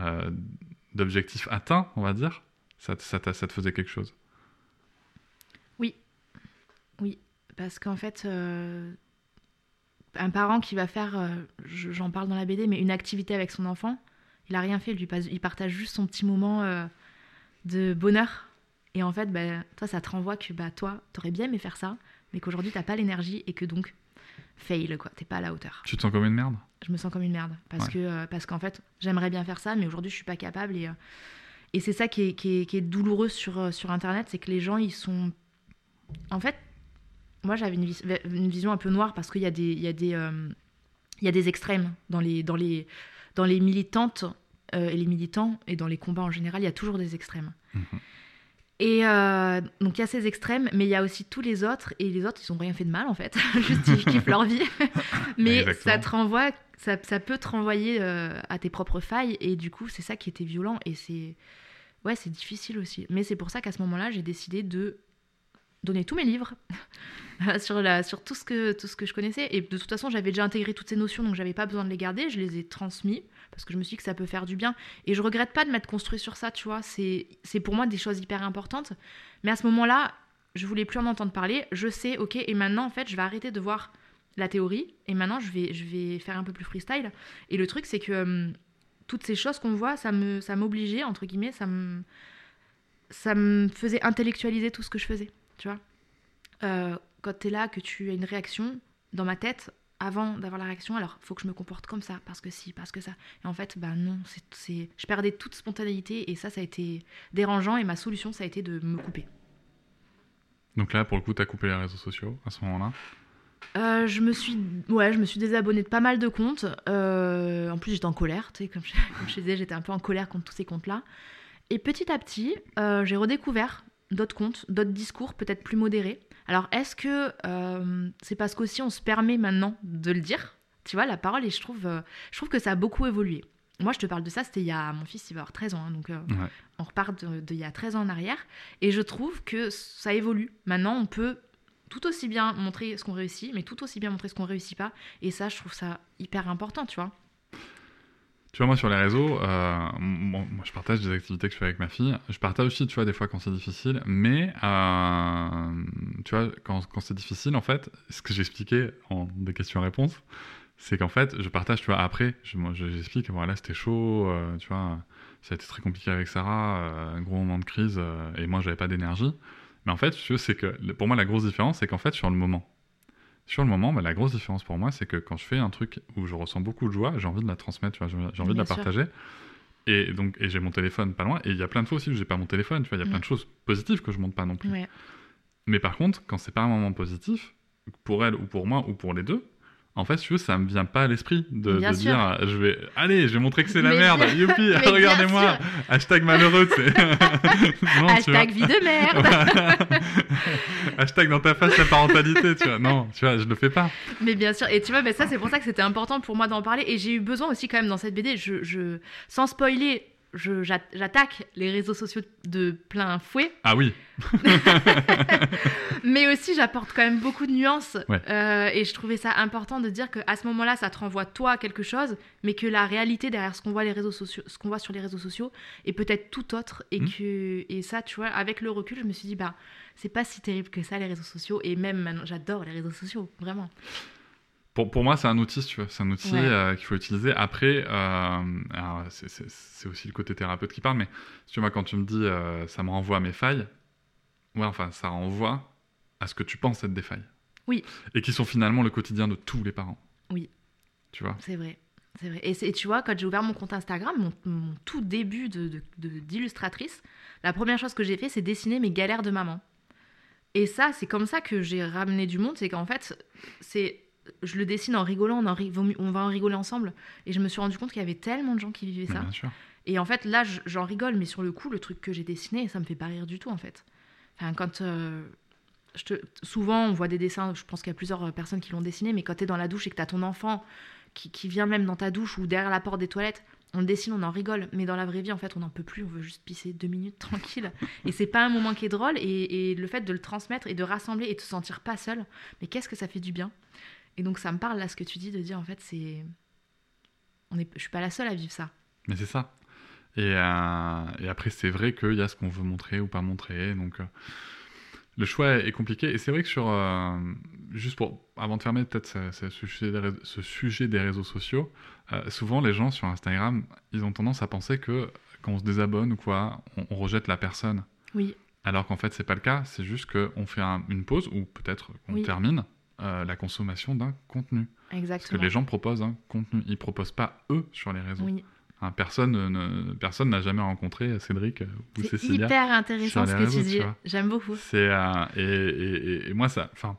euh, d'objectif atteint, on va dire, ça, ça te faisait quelque chose? Parce qu'en fait, euh, un parent qui va faire, euh, je- j'en parle dans la BD, mais une activité avec son enfant, il a rien fait, il, lui passe- il partage juste son petit moment euh, de bonheur. Et en fait, bah, toi, ça te renvoie que bah, toi, t'aurais bien aimé faire ça, mais qu'aujourd'hui, t'as pas l'énergie et que donc, fail, quoi, t'es pas à la hauteur. Tu te sens comme une merde? Je me sens comme une merde. Parce Ouais. que parce qu'en fait, j'aimerais bien faire ça, mais aujourd'hui, je suis pas capable. Et, et c'est ça qui est, qui est, qui est douloureux sur, sur Internet, c'est que les gens, ils sont. En fait, moi, j'avais une, vis- une vision un peu noire parce qu'il y a des, il y a des, euh, il y a des extrêmes dans les, dans les, dans les militantes euh, et les militants et dans les combats en général, il y a toujours des extrêmes. Mhm. Et euh, donc il y a ces extrêmes, mais il y a aussi tous les autres, et les autres, ils ont rien fait de mal en fait, juste ils kiffent leur vie. mais Exactement. ça te renvoie, ça, ça peut te renvoyer euh, à tes propres failles, et du coup c'est ça qui était violent, et c'est ouais c'est difficile aussi. Mais c'est pour ça qu'à ce moment-là, j'ai décidé de donner tous mes livres sur, tout, ce que, je connaissais. Et de toute façon, j'avais déjà intégré toutes ces notions, donc j'avais pas besoin de les garder. Je les ai transmis parce que je me suis dit que ça peut faire du bien. Et je regrette pas de m'être construit sur ça, tu vois. C'est pour moi des choses hyper importantes. Mais à ce moment-là, je voulais plus en entendre parler. Je sais, ok, et maintenant, en fait, je vais arrêter de voir la théorie. Et maintenant, je vais, faire un peu plus freestyle. Et le truc, c'est que hum, toutes ces choses qu'on voit, ça m'obligeait, entre guillemets, ça me, ça me faisait intellectualiser tout ce que je faisais, tu vois. Euh, quand tu es là, que tu as une réaction, dans ma tête, avant d'avoir la réaction, alors faut que je me comporte comme ça, parce que si, parce que ça. Et en fait, bah non, c'est, c'est... je perdais toute spontanéité et ça, ça a été dérangeant et ma solution, ça a été de me couper. Donc là, pour le coup, t'as coupé les réseaux sociaux à ce moment-là? Euh, je me suis, ouais, je me suis désabonnée de pas mal de comptes. Euh, en plus, j'étais en colère, tu sais, comme je, comme je disais, j'étais un peu en colère contre tous ces comptes-là. Et petit à petit, euh, j'ai redécouvert d'autres comptes, d'autres discours, peut-être plus modérés. Alors, est-ce que euh, c'est parce qu'aussi on se permet maintenant de le dire? Tu vois, la parole, et je trouve, euh, je trouve que ça a beaucoup évolué. Moi, je te parle de ça, c'était il y a. Mon fils, il va avoir 13 ans, hein, donc euh, Ouais. on repart de- d'il y a 13 ans en arrière. Et je trouve que ça évolue. Maintenant, on peut tout aussi bien montrer ce qu'on réussit, mais tout aussi bien montrer ce qu'on réussit pas. Et ça, je trouve ça hyper important, tu vois. Tu vois, moi, sur les réseaux, euh, moi, je partage des activités que je fais avec ma fille. Je partage aussi, tu vois, des fois quand c'est difficile. Mais, euh, tu vois, quand, quand c'est difficile, en fait, ce que j'expliquais en des questions-réponses, c'est qu'en fait, je partage, tu vois, après, je- je- j'explique, voilà, c'était chaud, euh, tu vois, ça a été très compliqué avec Sarah, un gros moment de crise, et moi, j'avais pas d'énergie. Mais en fait, vois, c'est que, pour moi, la grosse différence, c'est qu'en fait, sur le moment, sur le moment, bah, la grosse différence pour moi, c'est que quand je fais un truc où je ressens beaucoup de joie, j'ai envie de la transmettre, j'ai envie de la sûr. partager. Et donc, et j'ai mon téléphone pas loin. Et il y a plein de fois aussi où j'ai pas mon téléphone, tu vois, il y a plein Mm. de choses positives que je montre pas non plus. Ouais. Mais par contre, quand c'est pas un moment positif, pour elle ou pour moi ou pour les deux, en fait, si tu veux, ça me vient pas à l'esprit de, dire, je vais, allez, je vais montrer que c'est la Mais merde, bien- youpi, regardez-moi, hashtag malheureux, tu sais. Non. Hashtag vie de merde. Hashtag dans ta face la parentalité, tu vois. Non, tu vois, je le fais pas. Mais bien sûr, et tu vois, ben ça c'est pour ça que c'était important pour moi d'en parler. Et j'ai eu besoin aussi quand même dans cette BD, je, je, sans spoiler, j'attaque les réseaux sociaux de plein fouet, Ah oui, mais aussi j'apporte quand même beaucoup de nuances. Ouais. Euh, et je trouvais ça important de dire qu'à ce moment-là, ça te renvoie toi à quelque chose, mais que la réalité derrière ce qu'on voit les réseaux sociaux, ce qu'on voit sur les réseaux sociaux, est peut-être tout autre. Et Mhm. que et ça, tu vois, avec le recul, je me suis dit bah c'est pas si terrible que ça les réseaux sociaux. Et même maintenant, j'adore les réseaux sociaux, vraiment. Pour, pour moi, c'est un outil, si tu veux. C'est un outil Ouais. euh, qu'il faut utiliser. Après, euh, c'est- aussi le côté thérapeute qui parle, mais si tu vois, quand tu me dis euh, ça me renvoie à mes failles, ouais, enfin, ça renvoie à ce que tu penses être des failles. Oui. Et qui sont finalement le quotidien de tous les parents. Oui. Tu vois? C'est vrai. C'est vrai. Et, tu vois, quand j'ai ouvert mon compte Instagram, mon, mon tout début de, de- de- d'illustratrice, la première chose que j'ai fait, c'est dessiner mes galères de maman. Et ça, c'est comme ça que j'ai ramené du monde. C'est qu'en fait, c'est je le dessine en rigolant, on, en ri- vaut mieux- on va en rigoler ensemble. Et je me suis rendu compte qu'il y avait tellement de gens qui vivaient ça. bien sûr. Et en fait, là, j'en rigole, mais sur le coup, le truc que j'ai dessiné, ça me fait pas rire du tout, en fait. Enfin, quand. euh, je te... Souvent, on voit des dessins, je pense qu'il y a plusieurs euh, personnes qui l'ont dessiné, mais quand tu es dans la douche et que tu as ton enfant qui, qui vient même dans ta douche ou derrière la porte des toilettes, on le dessine, on en rigole. Mais dans la vraie vie, en fait, on n'en peut plus, on veut juste pisser deux minutes tranquille. et c'est pas un moment qui est drôle. Et, et le fait de le transmettre et de rassembler et de se sentir pas seul, mais qu'est-ce que ça fait du bien? Et donc, ça me parle là, ce que tu dis, de dire, en fait, c'est. On est... Je suis pas la seule à vivre ça. Mais c'est ça. Et, euh, et après, c'est vrai qu'il y a ce qu'on veut montrer ou pas montrer. Donc, euh, le choix est compliqué. Et c'est vrai que sur. euh, juste pour. Avant de fermer peut-être ce, ce sujet des réseaux, ce sujet des réseaux sociaux, euh, souvent les gens sur Instagram, ils ont tendance à penser que quand on se désabonne ou quoi, on, on rejette la personne. Oui, Alors qu'en fait, c'est pas le cas. C'est juste qu'on fait un- une pause ou peut-être qu'on Oui. termine euh, la consommation d'un contenu. Parce que exactement. les gens proposent un contenu. Ils proposent pas eux sur les réseaux. Oui. Hein, personne ne- ne- personne n'a jamais rencontré Cédric ou C'est Cécilia. hyper intéressant ce que réseaux, tu dis. J'aime beaucoup. C'est euh, et, et- moi ça, enfin,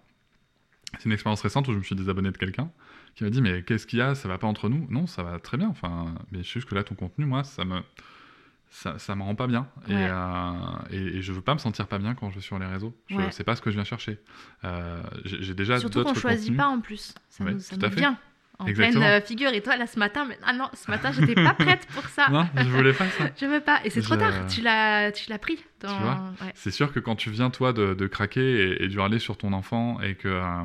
c'est une expérience récente où je me suis désabonné de quelqu'un qui m'a dit mais qu'est-ce qu'il y a, ça va pas entre nous? Non, ça va très bien. Enfin, mais c'est juste que là ton contenu, moi, ça me ça, ça me rend pas bien et, euh, et, et je veux pas me sentir pas bien quand je vais sur les réseaux. Je, Ouais. C'est pas ce que je viens chercher. Euh, J'ai déjà Surtout qu'on choisit contenus. pas en plus. Ça Ouais, nous, ça tout nous à fait. vient. En Exactement. pleine euh, figure. Et toi, là, ce matin, mais... ah non, ce matin, j'étais pas prête pour ça. Non, je voulais pas ça. Je veux pas. Et c'est trop tard. Tu l'as, tu l'as pris. Dans... Tu vois. C'est sûr que quand tu viens, toi, de, de craquer et, et d'hurler sur ton enfant et que, euh,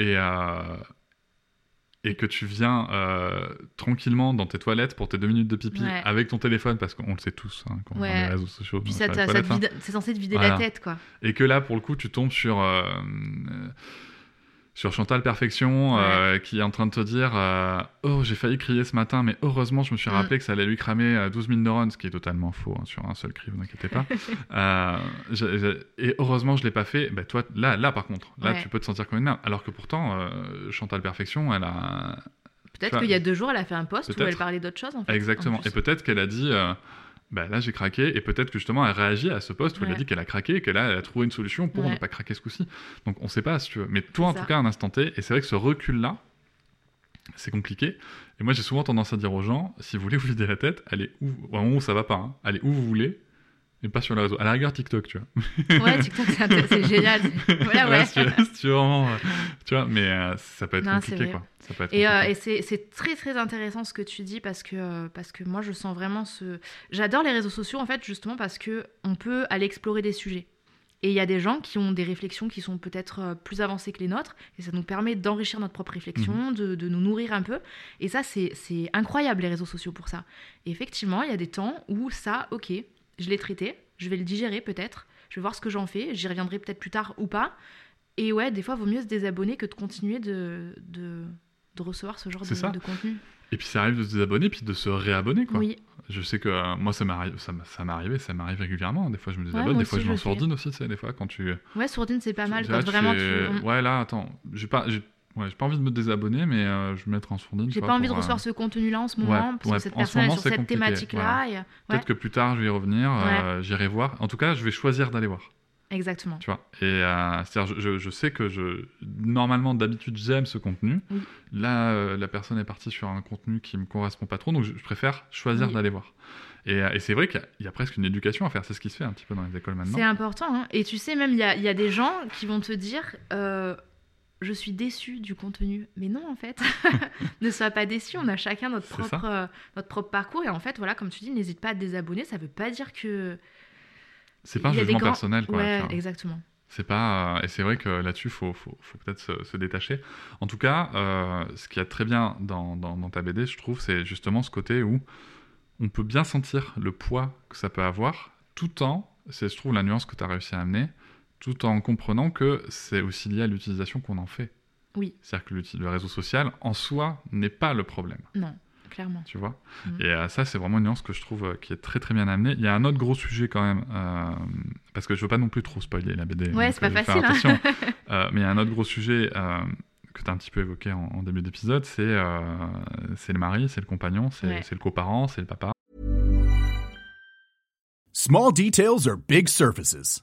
et, et que tu viens euh, tranquillement dans tes toilettes pour tes deux minutes de pipi Ouais. avec ton téléphone, parce qu'on le sait tous, hein, quand on est les réseaux sociaux, Puis ça, ça hein. c'est censé te vider Voilà. la tête, quoi. Et que là, pour le coup, tu tombes sur, euh, sur Chantal Perfection, euh, qui est en train de te dire euh, Oh, j'ai failli crier ce matin, mais heureusement, je me suis Mm. rappelé que ça allait lui cramer euh, 12 000 neurones, ce qui est totalement faux hein, sur un seul cri, vous inquiétez pas. Euh, et heureusement, je l'ai pas fait. Bah, toi, là, là, par contre, là, Ouais. tu peux te sentir comme une merde. Alors que pourtant, euh, Chantal Perfection, elle a. Peut-être qu'il y a deux jours, elle a fait un post où elle parlait d'autre chose. En fait, Exactement. en. Et peut-être qu'elle a dit. Bah là j'ai craqué et peut-être que justement elle réagit à ce poste où elle a dit qu'elle a craqué et qu'elle a, trouvé une solution pour Ouais. ne pas craquer ce coup-ci. Donc on sait pas si tu veux. Mais toi en tout cas un instant T et c'est vrai que ce recul là c'est compliqué. Et moi j'ai souvent tendance à dire aux gens si vous voulez vous vider la tête allez où au moment où ça va pas hein, allez où vous voulez mais pas sur les réseaux. À la rigueur TikTok tu vois. Ouais, TikTok, c'est génial. Voilà, ouais. tu vraiment, euh, tu vois mais euh, ça peut être Non, compliqué quoi. Ça peut être Et, euh, et c'est très très intéressant ce que tu dis parce que, euh, parce que moi je sens vraiment ce... J'adore les réseaux sociaux en fait justement parce que on peut aller explorer des sujets. Et il y a des gens qui ont des réflexions qui sont peut-être plus avancées que les nôtres et ça nous permet d'enrichir notre propre réflexion, Mhm. de, de nous nourrir un peu. Et ça c'est c'est incroyable les réseaux sociaux pour ça. Et effectivement il y a des temps où ça, ok, je l'ai traité, je vais le digérer peut-être, je vais voir ce que j'en fais, j'y reviendrai peut-être plus tard ou pas. Et ouais, des fois, vaut mieux se désabonner que de continuer de, de, de recevoir ce genre de, ça. de contenu. Et puis ça arrive de se désabonner puis de se réabonner quoi. Oui, Je sais que euh, moi, ça m'arrive, ça, ça m'est arrivé, ça m'arrive régulièrement. Des fois, je me désabonne, des fois, je m'en je fais. sourdine aussi, tu sais, des fois, quand tu. ouais, sourdine, c'est pas mal. là, Quand vraiment fais, tu. Ouais, là, attends, j'ai pas, j'ai, ouais, j'ai pas envie de me désabonner, mais euh, je vais me mettre en sourdine. J'ai pas envie de pour, euh, recevoir ce contenu-là en ce ouais, moment, parce ouais, que cette en ce personne est sur cette thématique-là. et- Peut-être que plus tard, je vais y revenir, euh, j'irai voir. En tout cas, je vais choisir d'aller voir, exactement. tu vois. Et c'est-à-dire, je, je- sais que je, normalement, d'habitude, j'aime ce contenu. Oui. Là, la personne est partie sur un contenu qui me correspond pas trop, donc je, je préfère choisir Oui. d'aller voir. Et, et c'est vrai qu'il y a- il y, a presque une éducation à faire. C'est ce qui se fait un petit peu dans les écoles maintenant. C'est important. hein. Et tu sais, même, il y y a des gens qui vont te dire Je suis déçu du contenu. Mais non, en fait. ne sois pas déçu. On a chacun notre propre, euh, notre propre parcours. Et en fait, voilà, comme tu dis, n'hésite pas à te désabonner. Ça veut pas dire que. C'est pas un il y a jugement grands- personnel, quoi. Ouais, exactement. C'est pas, euh, et c'est vrai que là-dessus, faut, faut, faut peut-être se, se détacher. En tout cas, euh, ce qui est très bien dans, dans, dans ta BD, je trouve, c'est justement ce côté où on peut bien sentir le poids que ça peut avoir, tout en, c'est je trouve la nuance que tu as réussi à amener, tout en comprenant que c'est aussi lié à l'utilisation qu'on en fait. Oui. C'est-à-dire que le réseau social, en soi, n'est pas le problème, Non, clairement. tu vois? Mhm. Et euh, ça, c'est vraiment une nuance que je trouve euh, qui est très très bien amenée. Il y a un autre gros sujet quand même, euh, parce que je veux pas non plus trop spoiler la BD. Ouais, c'est pas facile, hein. Euh, mais il y a un autre gros sujet euh, que tu as un petit peu évoqué en, en début d'épisode, c'est euh, c'est le mari, c'est le compagnon, c'est Ouais. le coparent, c'est le papa. Small details are big surfaces.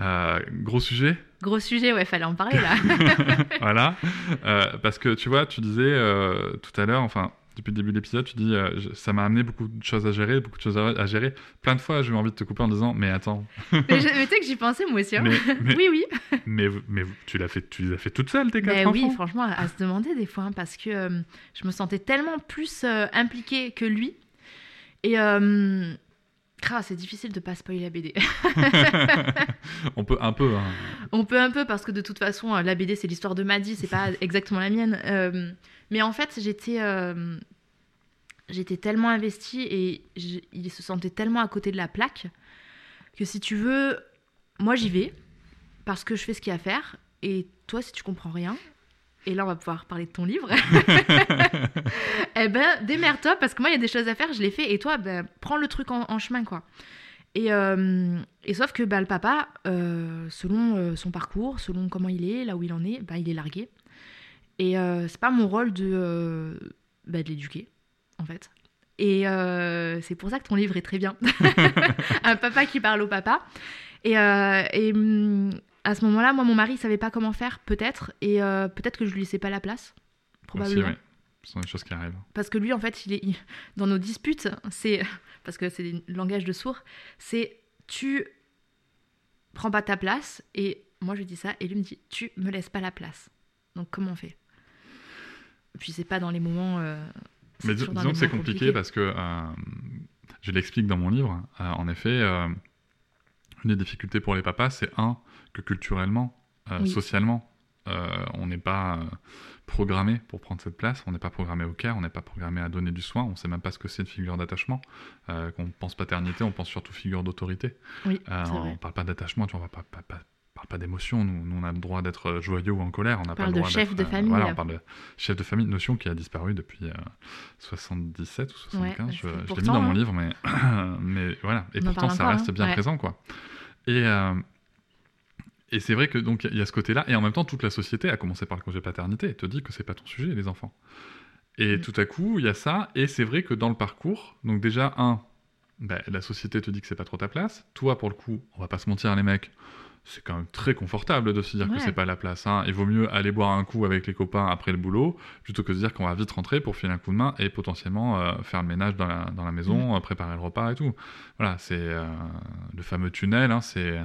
Euh, gros sujet Gros sujet, ouais, fallait en parler là. voilà. Euh, parce que tu vois, tu disais euh, tout à l'heure, enfin, depuis le début de l'épisode, tu dis ça m'a amené beaucoup de choses à gérer, beaucoup de choses à, gérer. Plein de fois, j'ai eu envie de te couper en disant mais attends. mais, tu sais que j'y pensais moi aussi. Hein. oui, oui. mais, mais tu l'as fait, tu les as fait toute seule tes quatre mais enfants. Oui, franchement, à, se demander des fois, hein, parce que je me sentais tellement plus impliquée que lui. Et c'est difficile de pas spoiler la BD. on peut un peu. Hein. On peut un peu parce que de toute façon, euh, la BD c'est l'histoire de Maddy, c'est pas exactement la mienne. Euh, mais en fait, j'étais euh, j'étais tellement investie et il se sentait tellement à côté de la plaque que si tu veux, moi j'y vais parce que je fais ce qu'il y a à faire et toi si tu comprends rien, et là on va pouvoir parler de ton livre, eh ben démerde-toi parce que moi il y a des choses à faire, je l'ai fait et toi ben, prends le truc en, chemin quoi. Et, euh, et, sauf que bah, le papa, euh, selon euh, son parcours, selon comment il est, là où il en est, bah, il est largué. Et c'est pas mon rôle de, bah, de l'éduquer, en fait. Et c'est pour ça que ton livre est très bien. Un papa qui parle au papa. Et, et hum, à ce moment-là, moi, mon mari, savait pas comment faire, peut-être, et euh, peut-être que je lui laissais pas la place, probablement. Aussi, Ce sont des choses qui arrivent. Parce que lui, en fait, il est dans nos disputes, c'est parce que c'est le langage de sourd, c'est tu prends pas ta place, et moi je dis ça, et lui me dit tu me laisses pas la place. Donc comment on fait? Puis c'est pas dans les moments. Euh, Mais disons que c'est compliqué parce que euh, je l'explique dans mon livre. en effet, une des difficultés pour les papas, c'est un que culturellement, euh, socialement, euh, on n'est pas euh, programmé pour prendre cette place, on n'est pas programmé au care, on n'est pas programmé à donner du soin, on ne sait même pas ce que c'est une figure d'attachement. quand on pense paternité, on pense surtout figure d'autorité. Oui, on ne parle pas d'attachement, on ne parle pas, pas d'émotion, nous, nous, on a le droit d'être joyeux ou en colère. On, on pas le droit de chef de famille. voilà, on parle de chef de famille, notion qui a disparu depuis 77 ou 75, je, l'ai mis dans mon hein. livre, mais, mais voilà, et pourtant ça reste hein. bien présent, quoi. Et, et c'est vrai que donc il y a ce côté-là, et en même temps toute la société, a commencé par le congé paternité, te dit que c'est pas ton sujet les enfants. Et mm. tout à coup il y a ça, et c'est vrai que dans le parcours, donc déjà un, bah, la société te dit que c'est pas trop ta place. Toi pour le coup, on va pas se mentir les mecs, c'est quand même très confortable de se dire que c'est pas la place. Hein. Il vaut mieux aller boire un coup avec les copains après le boulot, plutôt que de se dire qu'on va vite rentrer pour filer un coup de main et potentiellement euh, faire le ménage dans la, dans la maison, mm. euh, préparer le repas et tout. Voilà, c'est euh, le fameux tunnel, hein, c'est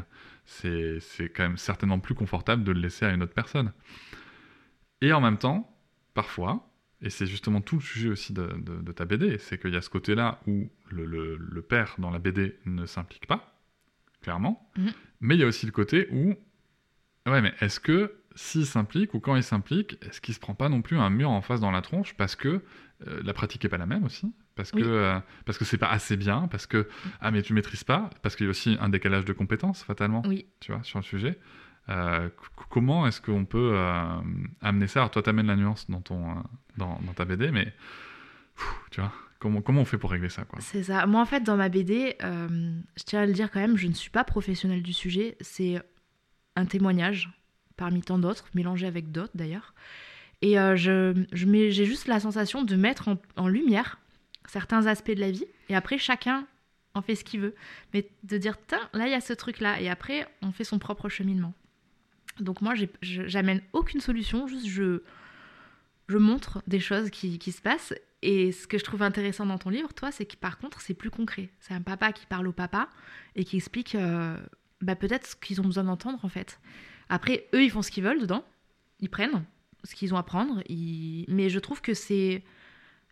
c'est quand même certainement plus confortable de le laisser à une autre personne. Et en même temps, parfois, et c'est justement tout le sujet aussi de, ta BD, c'est qu'il y a ce côté-là où le, père dans la BD ne s'implique pas, clairement, mhm. mais il y a aussi le côté où, ouais, mais est-ce que s'il s'implique ou quand il s'implique, est-ce qu'il se prend pas non plus un mur en face dans la tronche parce que euh, la pratique est pas la même aussi? Parce que euh, parce que c'est pas assez bien parce que ah mais tu maîtrises pas parce qu'il y a aussi un décalage de compétences fatalement oui. tu vois sur le sujet. Euh, comment est-ce qu'on peut amener ça? Alors toi t'amènes la nuance dans ton dans, dans, ta BD mais tu vois comment comment on fait pour régler ça quoi? C'est ça. Moi en fait dans ma BD je tiens à le dire quand même je ne suis pas professionnelle du sujet. C'est un témoignage parmi tant d'autres, mélangés avec d'autres d'ailleurs. Et euh, je, j'ai juste la sensation de mettre en, lumière certains aspects de la vie, et après chacun en fait ce qu'il veut. Mais de dire, là il y a ce truc-là, et après on fait son propre cheminement. Donc moi j'amène aucune solution, juste je, je montre des choses qui, qui, se passent. Et ce que je trouve intéressant dans ton livre, toi, c'est que par contre c'est plus concret. C'est un papa qui parle au papa et qui explique euh, bah, peut-être ce qu'ils ont besoin d'entendre en fait. Après, eux, ils font ce qu'ils veulent dedans. Ils prennent ce qu'ils ont à prendre. Mais je trouve que c'est...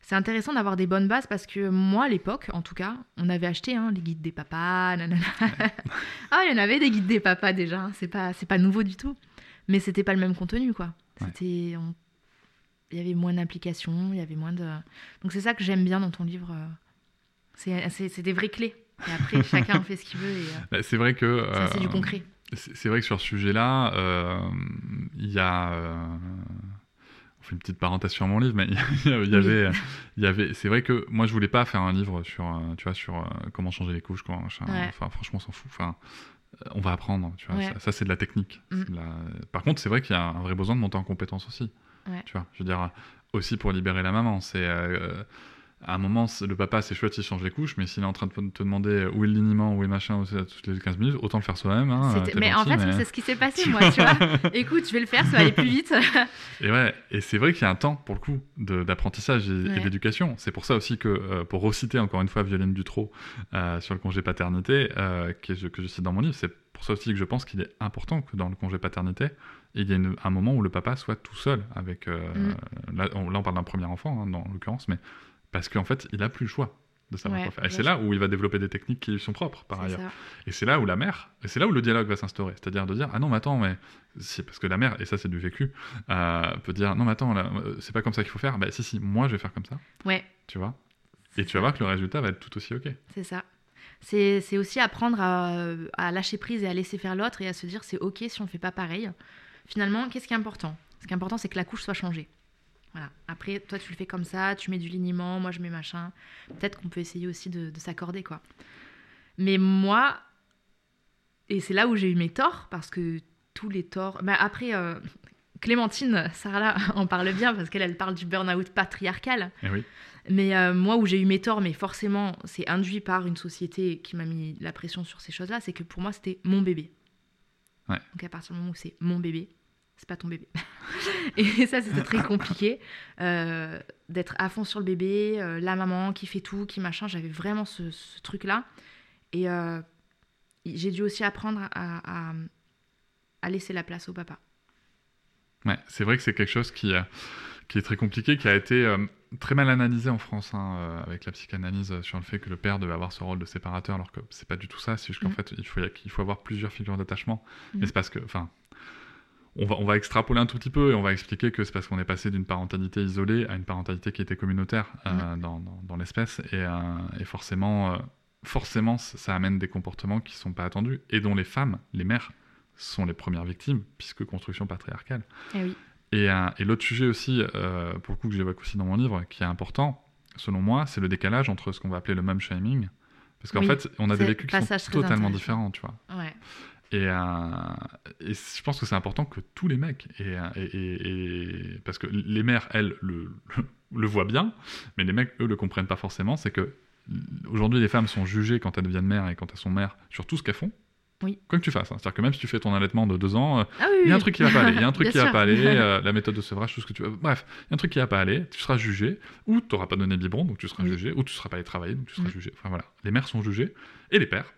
C'est intéressant d'avoir des bonnes bases parce que moi, à l'époque, en tout cas, on avait acheté hein, les guides des papas. ah, il y en avait des guides des papas déjà. Hein. C'est pas, c'est pas nouveau du tout. Mais c'était pas le même contenu, quoi. C'était, il y avait moins d'implications, il y avait moins de. Donc c'est ça que j'aime bien dans ton livre. C'est, c'est, des vraies clés. Et après, chacun fait ce qu'il veut. Euh, bah, c'est vrai que. C'est du euh, concret c'est vrai que sur ce sujet-là, euh, il y a. fait une petite parenthèse sur mon livre, mais il y, avait, il y avait. C'est vrai que moi, je voulais pas faire un livre sur, euh, tu vois, sur euh, comment changer les couches. Ouais. Enfin, franchement, on s'en fout. Enfin, euh, on va apprendre, tu vois. Ouais. Ça, ça, c'est de la technique. Mm. C'est de la- Par contre, c'est vrai qu'il y a un vrai besoin de monter en compétence aussi. Ouais. Tu vois, je veux dire, aussi pour libérer la maman. C'est euh, à un moment, le papa, c'est chouette, il change les couches, mais s'il est en train de te demander où est le liniment, où est machin, toutes les 15 minutes, autant le faire soi-même. hein, mais en fait, mais- c'est ce qui s'est passé, moi, tu vois. Écoute, je vais le faire, ça va aller plus vite. Et ouais, et c'est vrai qu'il y a un temps pour le coup d'apprentissage et, d'éducation. C'est pour ça aussi que, euh, pour reciter encore une fois Violine Dutro euh, sur le congé paternité, euh, que, je, que je cite dans mon livre, c'est pour ça aussi que je pense qu'il est important que dans le congé paternité, il y ait un moment où le papa soit tout seul avec. euh, Mm. là, on, là, on parle d'un premier enfant, hein, dans l'occurrence, mais parce qu'en fait, il a plus le choix de savoir Ouais, quoi faire. Et c'est là où il va développer des techniques qui lui sont propres, par ailleurs. ça. Et c'est là où la mère, et c'est là où le dialogue va s'instaurer. C'est-à-dire de dire, ah non, mais attends, mais. Si, parce que la mère, et ça c'est du vécu, euh, peut dire, non, mais attends, euh, c'est pas comme ça qu'il faut faire. Bah si, si, moi je vais faire comme ça, Ouais, tu vois? Et tu vas voir que le résultat va être tout aussi ok. c'est ça. C'est c'est aussi apprendre à, à lâcher prise et à laisser faire l'autre et à se dire c'est ok si on fait pas pareil. Finalement, qu'est-ce qui est important? Ce qui est important, c'est que la couche soit changée. Voilà. Après, toi, tu le fais comme ça, tu mets du liniment, moi, je mets machin. Peut-être qu'on peut essayer aussi de, de s'accorder, quoi. Mais moi, et c'est là où j'ai eu mes torts, parce que tous les torts. Bah, après, euh, Clémentine, Sarah en parle bien, parce qu'elle, elle parle du burn-out patriarcal. Oui. Mais euh, moi, où j'ai eu mes torts, mais forcément, c'est induit par une société qui m'a mis la pression sur ces choses-là, c'est que pour moi, c'était mon bébé. Ouais. Donc à partir du moment où c'est mon bébé, c'est pas ton bébé. et ça, c'était très compliqué euh, d'être à fond sur le bébé, euh, la maman qui fait tout, qui machin. J'avais vraiment ce, ce truc-là. Et euh, j'ai dû aussi apprendre à, à- à laisser la place au papa. Ouais, c'est vrai que c'est quelque chose qui, qui est très compliqué, qui a été très mal analysé en France, hein, avec la psychanalyse, sur le fait que le père devait avoir ce rôle de séparateur, alors que c'est pas du tout ça. C'est juste qu'en Mm. fait, il faut, il faut avoir plusieurs figures d'attachement. Mais c'est parce que, enfin, on va, on va extrapoler un tout petit peu et on va expliquer que c'est parce qu'on est passé d'une parentalité isolée à une parentalité qui était communautaire euh, dans, dans- dans l'espèce. Et, euh, et forcément, euh, forcément, ça amène des comportements qui sont pas attendus et dont les femmes, les mères, sont les premières victimes, puisque construction patriarcale. Eh oui. Et, et l'autre sujet aussi, pour le coup, que j'évoque aussi dans mon livre, qui est important, selon moi, c'est le décalage entre ce qu'on va appeler le mum shaming. Parce qu'en Oui, fait, on a des vécus qui sont totalement différents, tu vois. Ouais. Et, euh, et je pense que c'est important que tous les mecs, et, et- et- et- parce que les mères, elles, le, le, le voient bien, mais les mecs, eux, le comprennent pas forcément, c'est que aujourd'hui, les femmes sont jugées quand elles deviennent mères et quand elles sont mères sur tout ce qu'elles font. Oui. Quoi que tu fasses. hein. C'est-à-dire que même si tu fais ton allaitement de deux ans, euh, Ah oui, il y a un oui. truc qui va pas aller, il y a un truc qui va pas aller, euh, la méthode de sevrage, tout ce que tu veux. Bref, il y a un truc qui va pas aller, tu seras jugé, ou tu n'auras pas donné biberon, donc tu seras jugé, ou tu seras pas allé travailler, donc tu seras jugé. Enfin voilà, les mères sont jugées, et les pères.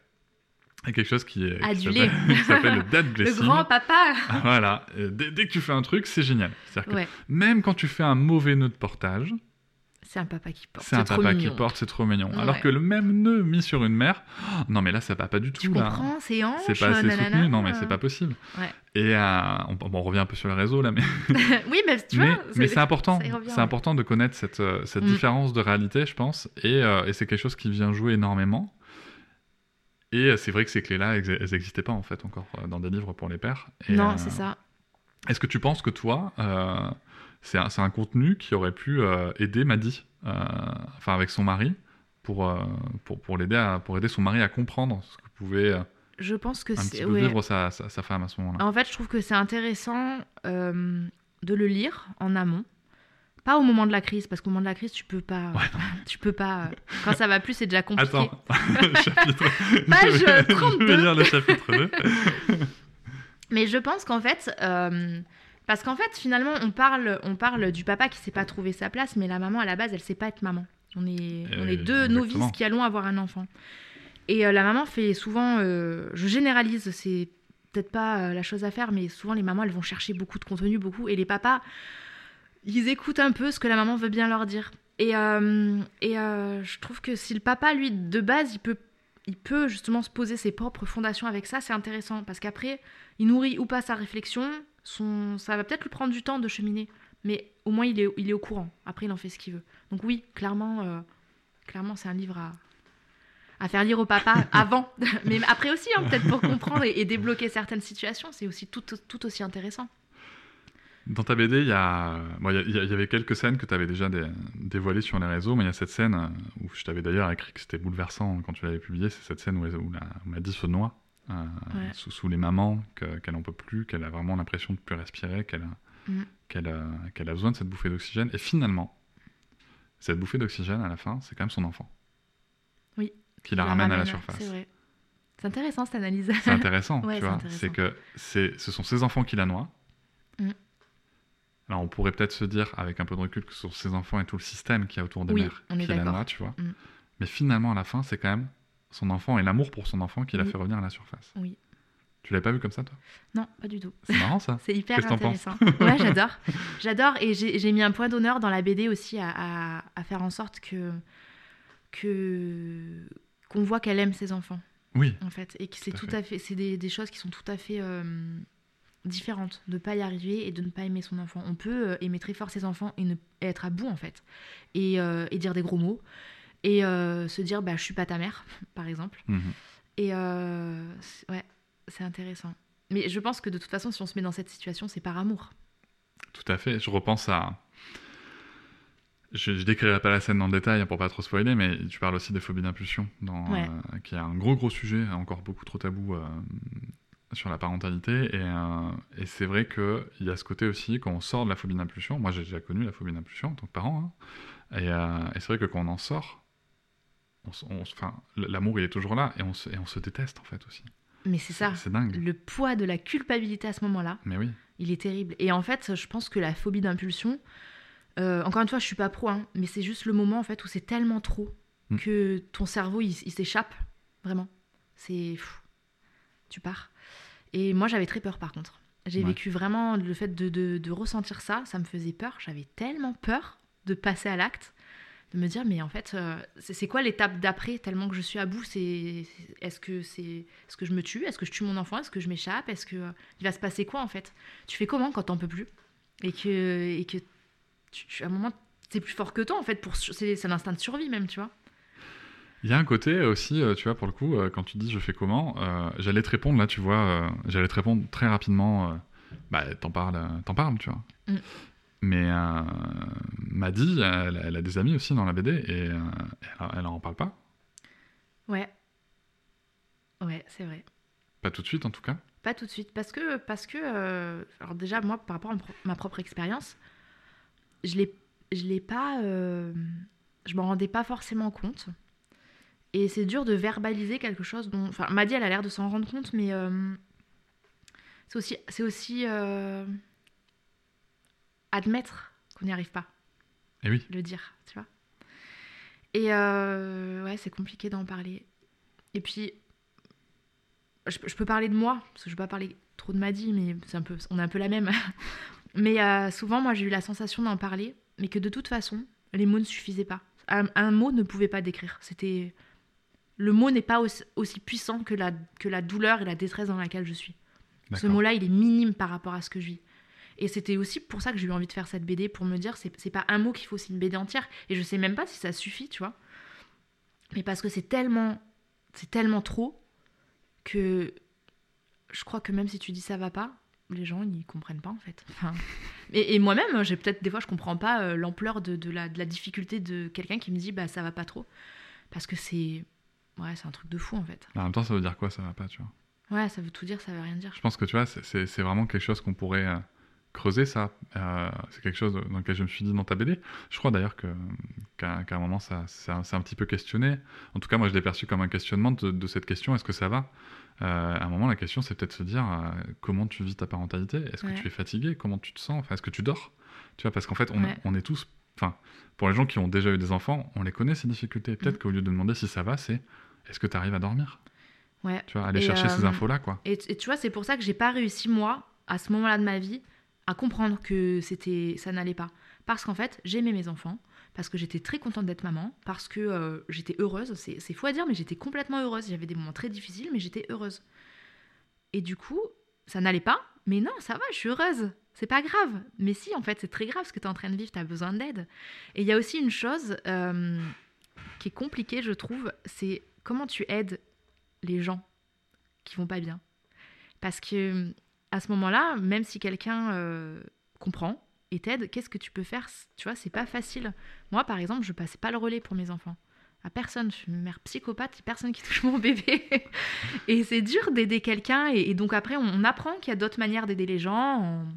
Quelque chose qui est Adulé. s'appelle- qui s'appelle le dad Le blessing. grand papa. Voilà, Euh, dès, dès que tu fais un truc, c'est génial. C'est-à-dire que même quand tu fais un mauvais nœud de portage, c'est un papa qui porte. c'est un trop papa mignon. qui porte, c'est trop mignon. Ouais. Alors que le même nœud mis sur une mère, oh, non mais là ça va pas du tout. Tu là. comprends, c'est hanche. C'est pas assez nanana. soutenu, non mais c'est pas possible. Ouais. Et euh, on, bon, on revient un peu sur le réseau là, mais oui, mais tu vois. mais c'est important. C'est ouais. important de connaître cette, euh, cette Mm. différence de réalité, je pense, et, euh, et c'est quelque chose qui vient jouer énormément. Et euh, c'est vrai que ces clés-là, elles n'existaient pas en fait encore euh, dans des livres pour les pères. Et, Non, euh, c'est ça. Est-ce que tu penses que toi, c'est un, contenu qui aurait pu aider Maddy, enfin avec son mari, pour, pour, pour l'aider à, pour aider son mari à comprendre ce que pouvait Je pense que c'est. ouais. vivre sa, sa, sa femme à ce moment-là? En fait, je trouve que c'est intéressant euh, de le lire en amont. Pas au moment de la crise, parce qu'au moment de la crise, tu peux pas. Ouais, tu peux pas. euh, Quand ça va plus, c'est déjà compliqué. Attends, chapitre... Page je vais- Je 32. vais lire le chapitre 2. Mais je pense qu'en fait, euh, parce qu'en fait, finalement, on parle, on parle du papa qui sait pas trouver sa place, mais la maman à la base, elle sait pas être maman. On est, on est Euh, deux exactement. novices qui allons avoir un enfant. Et euh, la maman fait souvent, euh, je généralise, c'est peut-être pas euh, la chose à faire, mais souvent les mamans, elles vont chercher beaucoup de contenu, beaucoup, et les papas, ils écoutent un peu ce que la maman veut bien leur dire. Et, euh, et euh, je trouve que si le papa, lui, de base, il peut, il peut justement se poser ses propres fondations avec ça, c'est intéressant, parce qu'après, il nourrit ou pas sa réflexion, son... ça va peut-être lui prendre du temps de cheminer, mais au moins il est, il est au courant. Après, il en fait ce qu'il veut. Donc oui, clairement, euh, clairement c'est un livre à, à faire lire au papa avant. Mais après aussi, hein, peut-être pour comprendre et, et débloquer certaines situations, c'est aussi tout, tout aussi intéressant. Dans ta BD, il y, a... bon, il y, avait quelques scènes que tu avais déjà dé- dévoilées sur les réseaux, mais il y a cette scène euh, où je t'avais d'ailleurs écrit que c'était bouleversant quand tu l'avais publié, c'est cette scène où, où la, où Maddy se noie euh, Ouais. sous, sous les mamans, que- qu'elle n'en peut plus, qu'elle a vraiment l'impression de plus respirer, qu'elle a, Mhm. qu'elle a, besoin de cette bouffée d'oxygène. Et finalement, cette bouffée d'oxygène, à la fin, c'est quand même son enfant. Oui. Qui la ramène à la C'est surface. vrai. C'est intéressant cette analyse. C'est intéressant, Ouais, tu c'est vois. C'est que c'est, ce sont ses enfants qui la noient. Mm. Alors on pourrait peut-être se dire, avec un peu de recul, que ce sont ses enfants et tout le système qui est autour des Oui, mères on qui tu vois. Mm. Mais finalement, à la fin, c'est quand même son enfant et l'amour pour son enfant qui l'a Oui. fait revenir à la surface. Oui. Tu l'avais pas vu comme ça, toi? Non, pas du tout. C'est marrant, ça. C'est hyper intéressant. ouais, j'adore. J'adore et j'ai mis un point d'honneur dans la BD aussi à, à- à faire en sorte que que qu'on voit qu'elle aime ses enfants Oui, en fait et que c'est Tout à à fait c'est des, des choses qui sont tout à fait euh, différentes de pas y arriver et de ne pas aimer son enfant. On peut euh, aimer très fort ses enfants et, ne, et être à bout en fait et, euh, et dire des gros mots et euh, se dire bah je suis pas ta mère par exemple Mhm. et euh, c'est- ouais c'est intéressant. Mais je pense que de toute façon si on se met dans cette situation c'est par amour. tout à fait. Je repense à. Je, je décrirai pas la scène dans le détail hein, pour pas trop spoiler, mais tu parles aussi des phobies d'impulsion, dans, Ouais. qui est un gros gros sujet, encore beaucoup trop tabou sur la parentalité. Et, euh, et c'est vrai qu'il y a ce côté aussi, quand on sort de la phobie d'impulsion, moi j'ai déjà connu la phobie d'impulsion en tant que parent, hein, et, euh, et c'est vrai que quand on en sort, l'amour il est toujours là, et on se, et on se déteste en fait aussi. Mais c'est ça. C'est dingue. Le poids de la culpabilité à ce moment-là, Mais oui, il est terrible. Et en fait, je pense que la phobie d'impulsion, euh, encore une fois, je suis pas pro, hein, mais c'est juste le moment en fait où c'est tellement trop Mm. que ton cerveau il, il s'échappe vraiment. C'est fou. tu pars. Et moi, j'avais très peur par contre. J'ai Ouais. vécu vraiment le fait de, de- de ressentir ça, ça me faisait peur. J'avais tellement peur de passer à l'acte, de me dire mais en fait, euh, c'est quoi l'étape d'après Tellement que je suis à bout, c'est est-ce que c'est est-ce que je me tue? Est-ce que je tue mon enfant? Est-ce que je m'échappe? Est-ce que euh, il va se passer quoi en fait? Tu fais comment quand t'en peux plus? Et que et que tu- à un moment c'est plus fort que toi en fait pour c'est l'instinct de survie même tu vois. Il y a un côté aussi, euh, tu vois, pour le coup, euh, quand tu dis je fais comment, euh, j'allais te répondre là, tu vois, euh, j'allais te répondre très rapidement, euh, bah t'en parles, t'en parles, tu vois. Mm. Mais Maddy, elle, elle a des amis aussi dans la BD et elle, elle en parle pas, Ouais. Ouais, c'est vrai. pas tout de suite en tout cas. Pas tout de suite, parce que, parce que alors déjà, moi, par rapport à ma propre expérience, je l'ai, je l'ai pas, je m'en rendais pas forcément compte. Et c'est dur de verbaliser quelque chose dont, enfin, Maddy, elle a l'air de s'en rendre compte, mais euh, c'est aussi, c'est aussi euh, admettre qu'on n'y arrive pas, Et oui, le dire, tu vois. Et euh, ouais, c'est compliqué d'en parler. Et puis, je, je peux parler de moi, parce que je ne vais pas parler trop de Maddy, mais c'est un peu, on est un peu la même. mais souvent, moi, j'ai eu la sensation d'en parler, mais que de toute façon, les mots ne suffisaient pas. Un, un mot ne pouvait pas décrire. C'était le mot n'est pas aussi, aussi puissant que la, que la douleur et la détresse dans laquelle je suis. Ce mot-là, il est minime par rapport à ce que je vis. Et c'était aussi pour ça que j'ai eu envie de faire cette BD, pour me dire, c'est c'est pas un mot qu'il faut, c'est une BD entière. Et je sais même pas si ça suffit, tu vois. Mais parce que c'est tellement, c'est tellement trop que je crois que même si tu dis ça va pas, les gens ils comprennent pas en fait. Enfin, et, et moi-même, j'ai peut-être des fois je comprends pas euh, l'ampleur de, de la, de la difficulté de quelqu'un qui me dit bah ça va pas trop, parce que c'est, ouais, c'est un truc de fou en fait. En même temps, ça veut dire quoi Ça va pas, tu vois? Ouais, ça veut tout dire, ça veut rien dire. Je pense que tu vois, c'est- vraiment quelque chose qu'on pourrait euh, creuser, ça. Euh, c'est quelque chose dans lequel je me suis dit dans ta BD. Je crois d'ailleurs qu'à un moment, ça un, c'est un petit peu questionné. En tout cas, moi, je l'ai perçu comme un questionnement de, de cette question est-ce que ça va? Euh, À un moment, la question, c'est peut-être se dire comment tu vis ta parentalité? Est-ce que tu es fatigué Comment tu te sens? Enfin, est-ce que tu dors? Tu vois, parce qu'en fait, on, Ouais. on est tous. Enfin, pour les gens qui ont déjà eu des enfants, on les connaît ces difficultés. Peut-être Mm. qu'au lieu de demander si ça va, c'est est-ce que tu arrives à dormir? Ouais. Tu vois, aller Et, chercher ces euh, infos-là, quoi. Et, et tu vois, c'est pour ça que j'ai pas réussi, moi, à ce moment-là de ma vie, à comprendre que c'était ça n'allait pas. Parce qu'en fait, j'aimais mes enfants, parce que j'étais très contente d'être maman, parce que euh, j'étais heureuse. C'est c'est fou à dire, mais j'étais complètement heureuse. J'avais des moments très difficiles, mais j'étais heureuse. Et du coup, ça n'allait pas, mais non, ça va, je suis heureuse. C'est pas grave. Mais si, en fait, c'est très grave ce que tu es en train de vivre, tu as besoin d'aide. Et il y a aussi une chose euh, qui est compliquée, je trouve, c'est comment tu aides les gens qui vont pas bien? Parce que à ce moment-là, même si quelqu'un euh, comprend et t'aide, qu'est-ce que tu peux faire? Tu vois, c'est pas facile. Moi, par exemple, je passais pas le relais pour mes enfants. À personne. Je suis une mère psychopathe, personne qui touche mon bébé. et c'est dur d'aider quelqu'un. Et, donc après, on apprend qu'il y a d'autres manières d'aider les gens. On-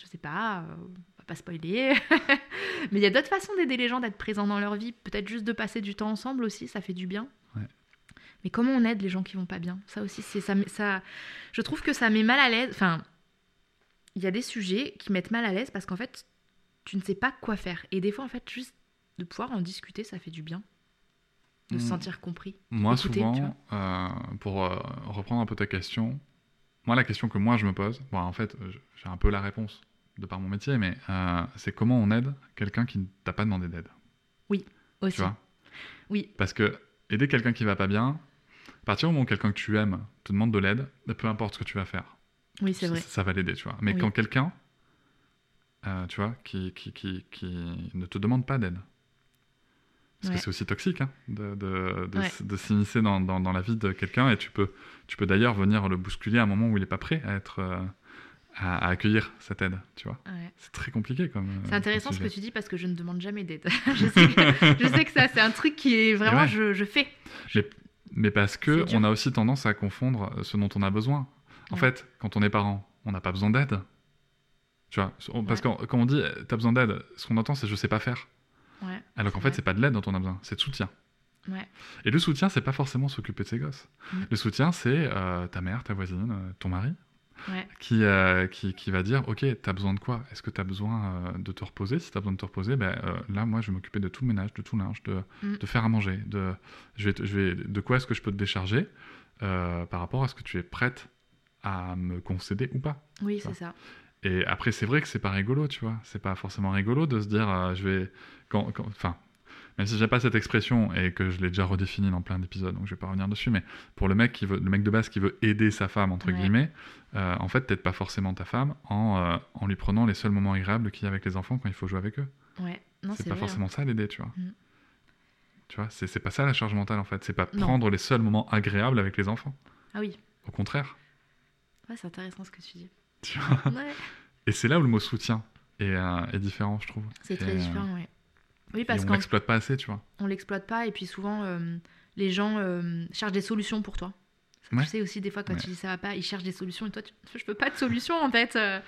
je sais pas, euh, on va pas spoiler. Mais il y a d'autres façons d'aider les gens, d'être présents dans leur vie. Peut-être juste de passer du temps ensemble aussi, ça fait du bien. Ouais. Mais comment on aide les gens qui vont pas bien? Ça aussi, c'est ça, ça. Je trouve que ça met mal à l'aise. Enfin, il y a des sujets qui mettent mal à l'aise parce qu'en fait, tu ne sais pas quoi faire. Et des fois, en fait, juste de pouvoir en discuter, ça fait du bien. De se Mm. sentir compris. Moi, Écouter, souvent, euh, pour euh, reprendre un peu ta question, moi, la question que moi je me pose, bon, en fait, j'ai un peu la réponse de par mon métier, mais euh, c'est comment on aide quelqu'un qui ne t'a pas demandé d'aide? Aussi. Tu vois? Oui. Parce que aider quelqu'un qui va pas bien, à partir du moment où quelqu'un que tu aimes te demande de l'aide, peu importe ce que tu vas faire, Oui, c'est ça, vrai. ça va l'aider, tu vois. Mais Oui. quand quelqu'un, euh, tu vois, qui, qui, qui, qui ne te demande pas d'aide, parce Ouais. que c'est aussi toxique hein, de, de, de, Ouais. s- de s'immiscer dans, dans, dans la vie de quelqu'un et tu peux, tu peux d'ailleurs venir le bousculer à un moment où il n'est pas prêt à, être, euh, à, accueillir cette aide, tu vois. Ouais. C'est très compliqué comme. euh, C'est intéressant ce que tu dis parce que je ne demande jamais d'aide. je, sais que, je sais que ça, c'est un truc qui est vraiment, ouais. je, je fais. Mais parce que on a aussi tendance à confondre ce dont on a besoin. En Ouais. fait, quand on est parent, on n'a pas besoin d'aide. Tu vois, on- parce que quand on dit t'as besoin d'aide, ce qu'on entend c'est je sais pas faire. Alors qu'en fait, c'est pas de l'aide dont on a besoin, c'est de soutien. Ouais. Et le soutien, c'est pas forcément s'occuper de ses gosses. Mm. Le soutien, c'est euh, ta mère, ta voisine, euh, ton mari, Ouais. qui, euh, qui, qui va dire Ok, t'as besoin de quoi? Est-ce que t'as besoin euh, de te reposer? Si t'as besoin de te reposer, ben, euh, là, moi, je vais m'occuper de tout le ménage, de tout le linge, de, Mm. de faire à manger. De, je vais, je vais, de quoi est-ce que je peux te décharger par rapport à ce que tu es prête à me concéder ou pas Oui, c'est ça. et après, c'est vrai que c'est pas rigolo, tu vois? C'est pas forcément rigolo de se dire, je vais. Quand, quand- Enfin, même si j'ai pas cette expression et que je l'ai déjà redéfinie dans plein d'épisodes, donc je vais pas revenir dessus, mais pour le mec qui veut, le mec de base qui veut aider sa femme entre Ouais. guillemets, euh, en fait, t'aides pas forcément ta femme en, euh, en lui prenant les seuls moments agréables qu'il y a avec les enfants quand il faut jouer avec eux. Ouais. Non, C'est pas vrai. hein. forcément ça l'aider, tu vois. Mm. Tu vois, c'est pas ça la charge mentale en fait. C'est pas Non. prendre les seuls moments agréables avec les enfants. Ah oui. Au contraire. Ouais, c'est intéressant ce que tu dis. Tu vois Ouais. Et c'est là où le mot soutien est, euh, est différent, je trouve. C'est très différent, ouais. Oui, parce on qu'on l'exploite pas assez, tu vois. on l'exploite pas et puis souvent les gens cherchent des solutions pour toi. Ouais. Tu sais aussi des fois quand Ouais. tu dis ça va pas, ils cherchent des solutions et toi tu... je veux pas de solution en fait. euh.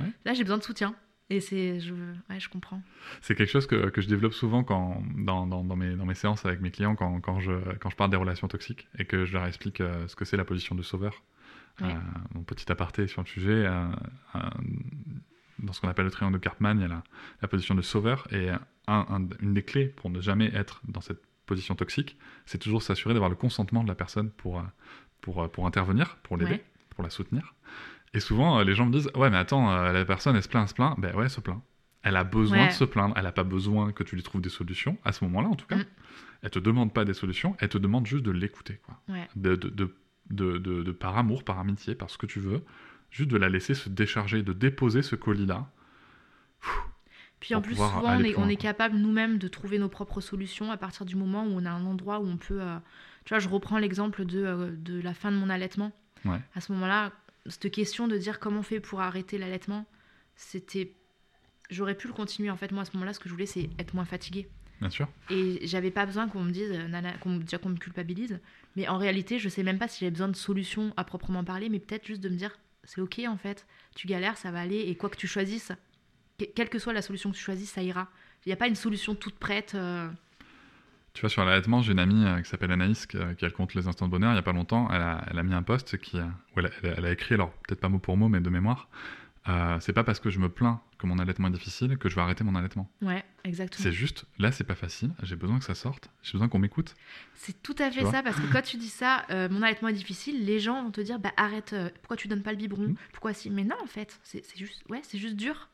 Ouais. Là j'ai besoin de soutien et c'est je ouais je comprends. C'est quelque chose que, que je développe souvent quand, dans, dans, dans mes, dans mes séances avec mes clients quand, quand, je, quand je parle des relations toxiques et que je leur explique euh, ce que c'est la position de sauveur. Euh, mon petit aparté sur le sujet, euh, dans ce qu'on appelle le triangle de Karpman, il y a la, la position de sauveur et un- un- une des clés pour ne jamais être dans cette position toxique, c'est toujours s'assurer d'avoir le consentement de la personne pour, pour, euh, pour intervenir, pour l'aider, Ouais. pour la soutenir. Et souvent, euh, les gens me disent Ouais, mais attends, euh, la personne, elle se plaint, elle se plaint. Ben ouais, elle se plaint. Elle a besoin Ouais. de se plaindre. Elle n'a pas besoin que tu lui trouves des solutions, à ce moment-là en tout cas. Mm. Elle te demande pas des solutions, elle te demande juste de l'écouter. quoi. Ouais. De, de, de, de, de- de- par amour, par amitié, par ce que tu veux. Juste de la laisser se décharger, de déposer ce colis-là. Puis en plus, souvent, on est, on est capable nous-mêmes de trouver nos propres solutions à partir du moment où on a un endroit où on peut. euh, Tu vois, je reprends l'exemple de, euh, de la fin de mon allaitement. Ouais. À ce moment-là, cette question de dire comment on fait pour arrêter l'allaitement, c'était. J'aurais pu le continuer. En fait, moi, à ce moment-là, ce que je voulais, c'est être moins fatiguée. Bien sûr. Et j'avais pas besoin qu'on me dise, euh, nana, qu'on me- déjà qu'on me culpabilise. Mais en réalité, je sais même pas si j'avais besoin de solutions à proprement parler, mais peut-être juste de me dire, c'est ok en fait, tu galères, ça va aller, et quoi que tu choisisses, quelle que soit la solution que tu choisisses, ça ira. Il n'y a pas une solution toute prête. euh, Tu vois, sur l'allaitement, j'ai une amie euh, qui s'appelle Anaïs, qui, euh, qui elle compte les instants de bonheur. Il y a pas longtemps, elle a, elle a mis un post qui, euh, où elle, elle- elle a écrit, alors peut-être pas mot pour mot, mais de mémoire. c'est pas parce que je me plains que mon allaitement est difficile que je vais arrêter mon allaitement. Ouais, exactement. C'est juste, là, c'est pas facile. J'ai besoin que ça sorte. J'ai besoin qu'on m'écoute. C'est tout à fait ça, parce que quand tu dis ça, mon allaitement est difficile, les gens vont te dire, bah arrête, pourquoi tu donnes pas le biberon? Mhm. Pourquoi si? Mais non, en fait, c'est c'est juste, ouais, c'est juste dur.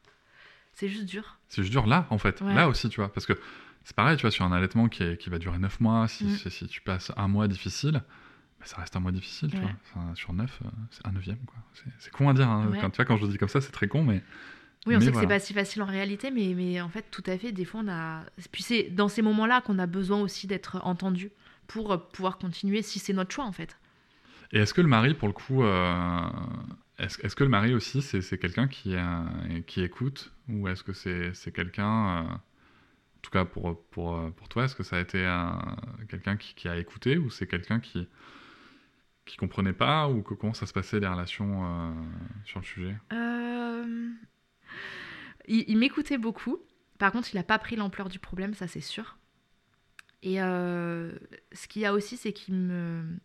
C'est juste dur. C'est juste dur là, en fait. Ouais. Là aussi, tu vois. Parce que c'est pareil, tu vois, sur un allaitement qui, est- qui va durer 9 mois, si, Mm. si, si tu passes un mois difficile, bah, ça reste un mois difficile, tu vois. Sur 9, c'est un neuvième, quoi. C'est- con à dire. hein. Ouais. Quand, tu vois, quand je le dis comme ça, c'est très con, mais. Oui, on mais sait que voilà. c'est pas si facile en réalité, mais, mais en fait, tout à fait, des fois, on a. Puis c'est dans ces moments-là qu'on a besoin aussi d'être entendu. pour euh, pouvoir continuer si c'est notre choix en fait. Et est-ce que le mari, pour le coup, euh, est-ce que le mari aussi, c'est quelqu'un qui, écoute Ou est-ce que c'est quelqu'un, euh, en tout cas pour, pour, euh, pour toi, est-ce que ça a été un- quelqu'un qui, a écouté Ou c'est quelqu'un qui qui comprenait pas Ou comment ça se passait les relations euh, sur le sujet? Il, m'écoutait beaucoup. Par contre, il n'a pas pris l'ampleur du problème, ça c'est sûr. Et ce qu'il y a aussi, c'est qu'il me...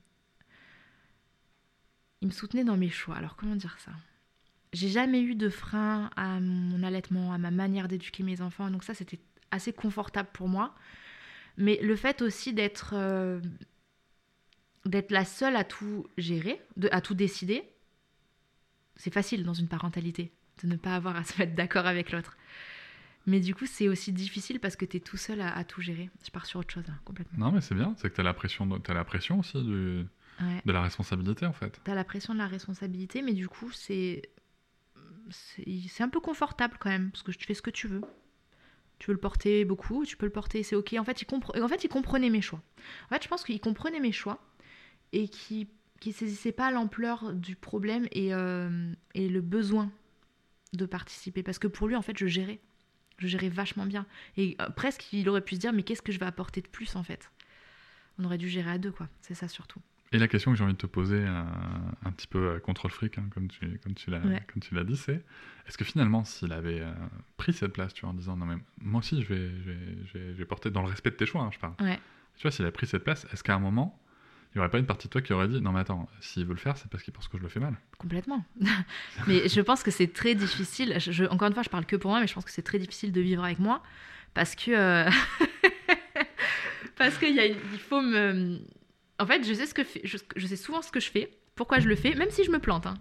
Il me soutenait dans mes choix. Alors comment dire ça? J'ai jamais eu de frein à mon allaitement, à ma manière d'éduquer mes enfants. Donc ça, c'était assez confortable pour moi. Mais le fait aussi d'être euh, d'être la seule à tout gérer, de, à tout décider, c'est facile dans une parentalité de ne pas avoir à se mettre d'accord avec l'autre. Mais du coup, c'est aussi difficile parce que tu es tout seul à, tout gérer. Je pars sur autre chose, hein, complètement. Non, mais c'est bien, c'est que tu as la pression, de- t'as la pression aussi du- Ouais. de la responsabilité en fait. T'as la pression de la responsabilité, mais du coup, c'est c'est un peu confortable quand même, parce que tu fais ce que tu veux. Tu veux le porter beaucoup, tu peux le porter, c'est ok. En fait, il, compre- en fait, il comprenait mes choix. En fait, je pense qu'il comprenait mes choix et qu'il ne saisissait pas l'ampleur du problème et, euh, et le besoin de participer. Parce que pour lui, en fait, je gérais. Je gérais vachement bien. Et euh, presque, il aurait pu se dire, mais qu'est-ce que je vais apporter de plus, en fait? On aurait dû gérer à deux, quoi. C'est ça surtout. Et la question que j'ai envie de te poser, euh, un petit peu euh, contre le fric, hein, comme tu, comme tu l'as Ouais. dit, c'est est-ce que finalement, s'il avait euh, pris cette place, tu vois, en disant non mais moi aussi, je vais, je vais, je vais- je vais porter dans le respect de tes choix, hein, je parle. Ouais. Tu vois, s'il avait pris cette place, est-ce qu'à un moment, il n'y aurait pas une partie de toi qui aurait dit non mais attends, s'il veut le faire, c'est parce qu'il pense que je le fais mal. Complètement. mais je pense que c'est très difficile. Je, encore une fois, je parle que pour moi, mais je pense que c'est très difficile de vivre avec moi parce que euh, parce qu'il a faut me. En fait, je sais souvent ce que je fais, pourquoi je le fais, même si je me plante. hein.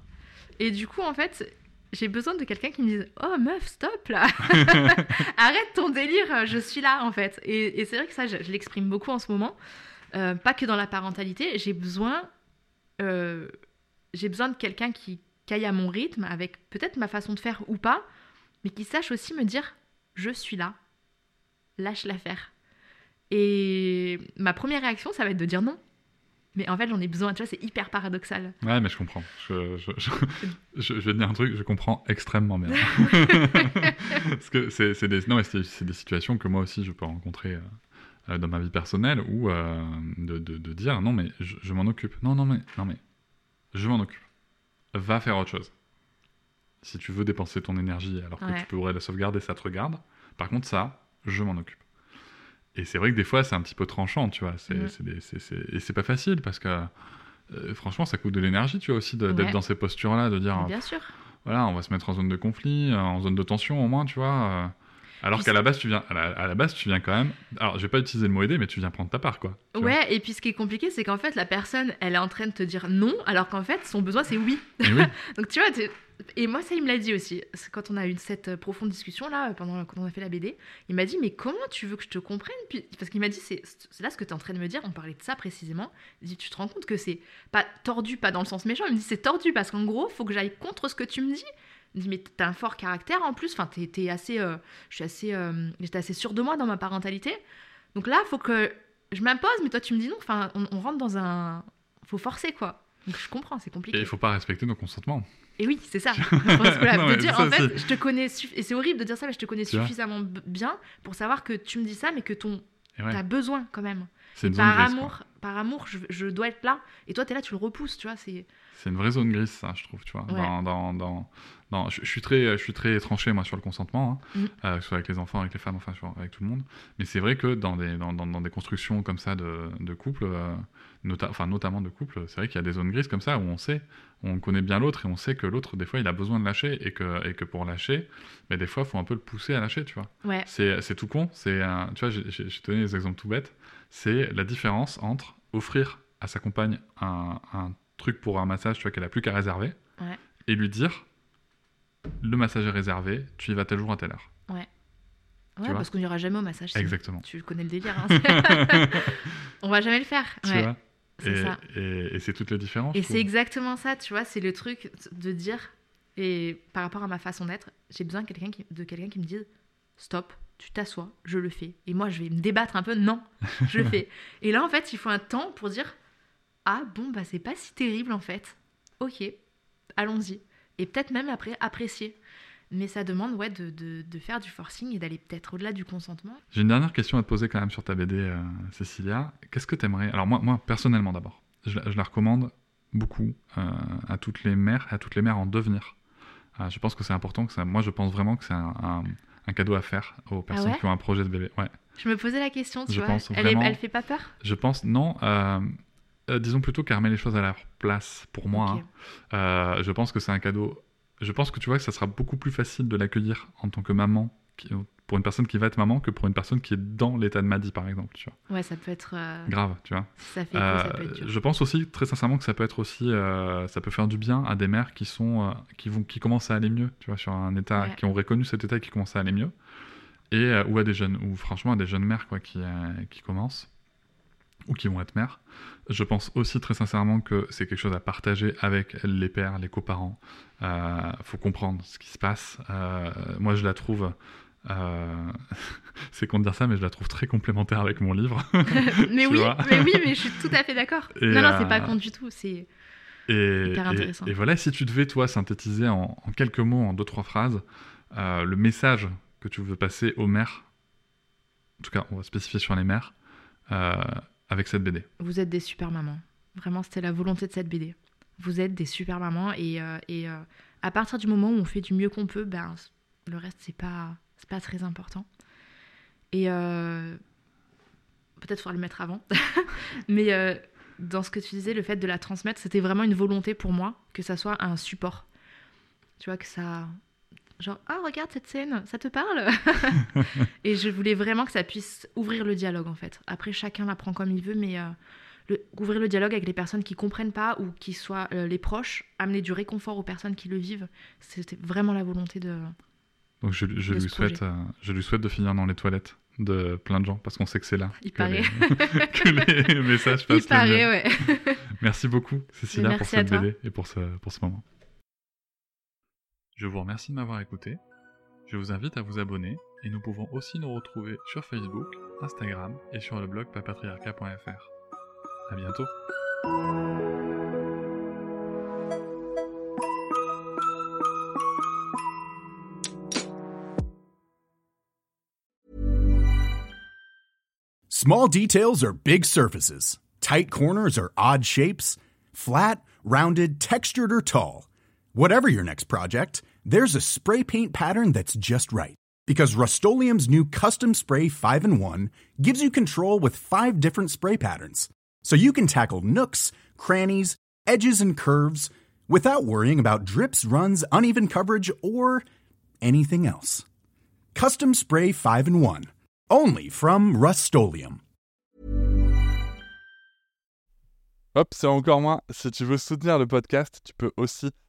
Et du coup, en fait, j'ai besoin de quelqu'un qui me dise Oh meuf, stop là Arrête ton délire, je suis là en fait. Et, c'est vrai que ça, je, je l'exprime beaucoup en ce moment. Euh, pas que dans la parentalité, j'ai besoin, euh, j'ai besoin de quelqu'un qui caille à mon rythme, avec peut-être ma façon de faire ou pas, mais qui sache aussi me dire Je suis là, lâche l'affaire. Et ma première réaction, ça va être de dire non. Mais en fait, j'en ai besoin, tu vois, c'est hyper paradoxal. Ouais, mais je comprends. Je, je, je, je- je vais te dire un truc, je comprends extrêmement bien. Parce que c'est c'est des, non, c'est c'est des situations que moi aussi je peux rencontrer euh, euh, dans ma vie personnelle où euh, de, de- de dire non, mais je, je m'en occupe. Non, non, mais, non, mais je m'en occupe. Va faire autre chose. Si tu veux dépenser ton énergie alors que Ouais. tu pourrais la sauvegarder, ça te regarde. Par contre, ça, je m'en occupe. Et c'est vrai que des fois, c'est un petit peu tranchant, tu vois. C'est, c'est des- c'est- c'est- Et c'est pas facile parce que, euh, franchement, ça coûte de l'énergie, tu vois, aussi, d'être Ouais. dans ces postures-là, de dire, Bien sûr. voilà, on va se mettre en zone de conflit, euh, en zone de tension au moins, tu vois. euh, alors qu'à la base, tu viens, à la, à la base, tu viens quand même. Alors, je vais pas utiliser le mot aider, mais tu viens prendre ta part, quoi. tu. Ouais, et puis ce qui est compliqué, c'est qu'en fait, la personne, elle est en train de te dire non, alors qu'en fait, son besoin, c'est oui. Oui, Donc tu vois, t'es- et moi ça il me l'a dit aussi, quand on a eu cette euh, profonde discussion là, pendant quand on a fait la BD, il m'a dit mais comment tu veux que je te comprenne? Puis, Parce qu'il m'a dit c'est là ce que tu es en train de me dire, on parlait de ça précisément, il dit tu te rends compte que c'est pas tordu, pas dans le sens méchant, il me dit c'est tordu parce qu'en gros faut que j'aille contre ce que tu me dis. Il me dit mais t'as un fort caractère en plus, enfin t'es assez, euh, je suis assez, euh, j'étais assez sûre de moi dans ma parentalité, donc là faut que je m'impose, mais toi tu me dis non, enfin on, on rentre dans un, faut forcer quoi. Donc je comprends, c'est compliqué. et il faut pas respecter nos consentements. Et oui, c'est ça. Je pense que là, Non, de mais dire, ça, en fait, je te connais, et c'est horrible de dire ça, mais je te connais Tu suffisamment bien pour savoir que tu me dis ça, mais que ton, ouais, t'as besoin quand même. c'est une zone Par grise. amour, par amour, je, je dois être là. Et toi, t'es là, tu le repousses, tu vois. C'est C'est une vraie zone grise, ça, je trouve, tu vois. Ouais. Dans, dans, dans, dans- je, je suis très, je suis très tranché, moi, sur le consentement, hein, Mm. euh, que ce soit avec les enfants, avec les femmes, enfin, avec tout le monde. Mais c'est vrai que dans des, dans, des constructions comme ça de, de couple, euh, nota- enfin, notamment de couple, c'est vrai qu'il y a des zones grises comme ça où on sait, on connaît bien l'autre et on sait que l'autre, des fois, il a besoin de lâcher et que, et que pour lâcher, mais des fois, il faut un peu le pousser à lâcher, tu vois. ouais, C'est tout con. C'est tu vois, j'ai- donné des exemples tout bêtes. C'est la différence entre offrir à sa compagne un, un truc pour un massage, tu vois, qu'elle a plus qu'à réserver, Ouais. et lui dire le massage est réservé, tu y vas tel jour à telle heure. ouais, parce qu'on n'ira jamais au massage. Exactement. Tu connais le délire. Hein, on va jamais le faire. Tu Ouais, vois? Et, et- et c'est toute la différence. Et c'est exactement ça, tu vois. C'est le truc de dire, et par rapport à ma façon d'être, j'ai besoin de quelqu'un qui, qui me dise stop, tu t'assois, je le fais. Et moi, je vais me débattre un peu, non, je le fais. Et là, en fait, il faut un temps pour dire, ah bon, bah c'est pas si terrible en fait. Ok, allons-y. Et peut-être même après apprécier. Mais ça demande ouais, de, de- de faire du forcing et d'aller peut-être au-delà du consentement. J'ai une dernière question à te poser quand même sur ta BD, euh, Cécilia. Qu'est-ce que t'aimerais Alors moi, moi, personnellement d'abord, je, la- je la recommande beaucoup euh, à toutes les mères et à toutes les mères en devenir. Euh, je pense que c'est important, que ça, moi je pense vraiment que c'est un, un- un cadeau à faire aux personnes Ah ouais qui ont un projet de bébé. Ouais. Je me posais la question, tu Je vois. pense elle, est- vraiment- elle fait pas peur? Je pense, non, disons plutôt qu'elle remet les choses à leur place pour moi. Hein. Je pense que c'est un cadeau. Je pense que tu vois que ça sera beaucoup plus facile de l'accueillir en tant que maman, qui- pour une personne qui va être maman, que pour une personne qui est dans l'état de Maddy, par exemple. Tu vois. Ouais, ça peut être. euh, Grave, tu vois. ça fait écho, ça peut Euh, être dur. je pense aussi très sincèrement que ça peut être aussi, euh, ça peut faire du bien à des mères qui sont, euh, qui vont, qui commencent à aller mieux, tu vois, sur un état, Ouais. qui ont reconnu cet état et qui commencent à aller mieux, et ou à des jeunes, ou franchement à des jeunes mères quoi, qui, qui commencent ou qui vont être mères. Je pense aussi très sincèrement que c'est quelque chose à partager avec les pères, les coparents. Euh, faut comprendre ce qui se passe. Euh, moi, je la trouve. euh, c'est con de dire ça, mais je la trouve très complémentaire avec mon livre. mais oui, mais oui, mais je suis tout à fait d'accord. Non, non, c'est pas con du tout. C'est Hyper intéressant. et voilà, si tu devais, toi, synthétiser en, en quelques mots, en deux, trois phrases, le message que tu veux passer aux mères, en tout cas, on va spécifier sur les mères, avec cette BD. vous êtes des super mamans. Vraiment, c'était la volonté de cette BD. Vous êtes des super mamans et, euh, et euh, à partir du moment où on fait du mieux qu'on peut, ben le reste c'est pas pas très important. Et euh, peut-être faudra le mettre avant, mais dans ce que tu disais, le fait de la transmettre, c'était vraiment une volonté pour moi que ça soit un support. Tu vois que ça genre ah regarde cette scène, ça te parle Et je voulais vraiment que ça puisse ouvrir le dialogue en fait. Après chacun l'apprend comme il veut, mais euh, le- ouvrir le dialogue avec les personnes qui comprennent pas ou qui soient euh, les proches, amener du réconfort aux personnes qui le vivent, c'était vraiment la volonté de. Donc je, je De lui souhaite, euh, je lui souhaite de finir dans les toilettes de plein de gens, parce qu'on sait que c'est là Il que, paraît. Les, que les messages Il passent le paraît, ouais. Merci beaucoup, Cécilia, pour cette. BD et pour ce, pour ce moment. Je vous remercie de m'avoir écouté. Je vous invite à vous abonner et nous pouvons aussi nous retrouver sur Facebook, Instagram et sur le blog papatriarca.fr. À bientôt. Small details are big surfaces. Tight corners are odd shapes. Flat, rounded, textured, or tall. Whatever your next project, there's a spray paint pattern that's just right. Because Rust new Custom Spray 5 in 1 gives you control with five different spray patterns. So you can tackle nooks, crannies, edges, and curves without worrying about drips, runs, uneven coverage, or anything else. Custom Spray 5 in 1. Only from Rust Hop, c'est encore moins. Si tu veux soutenir le podcast, tu peux aussi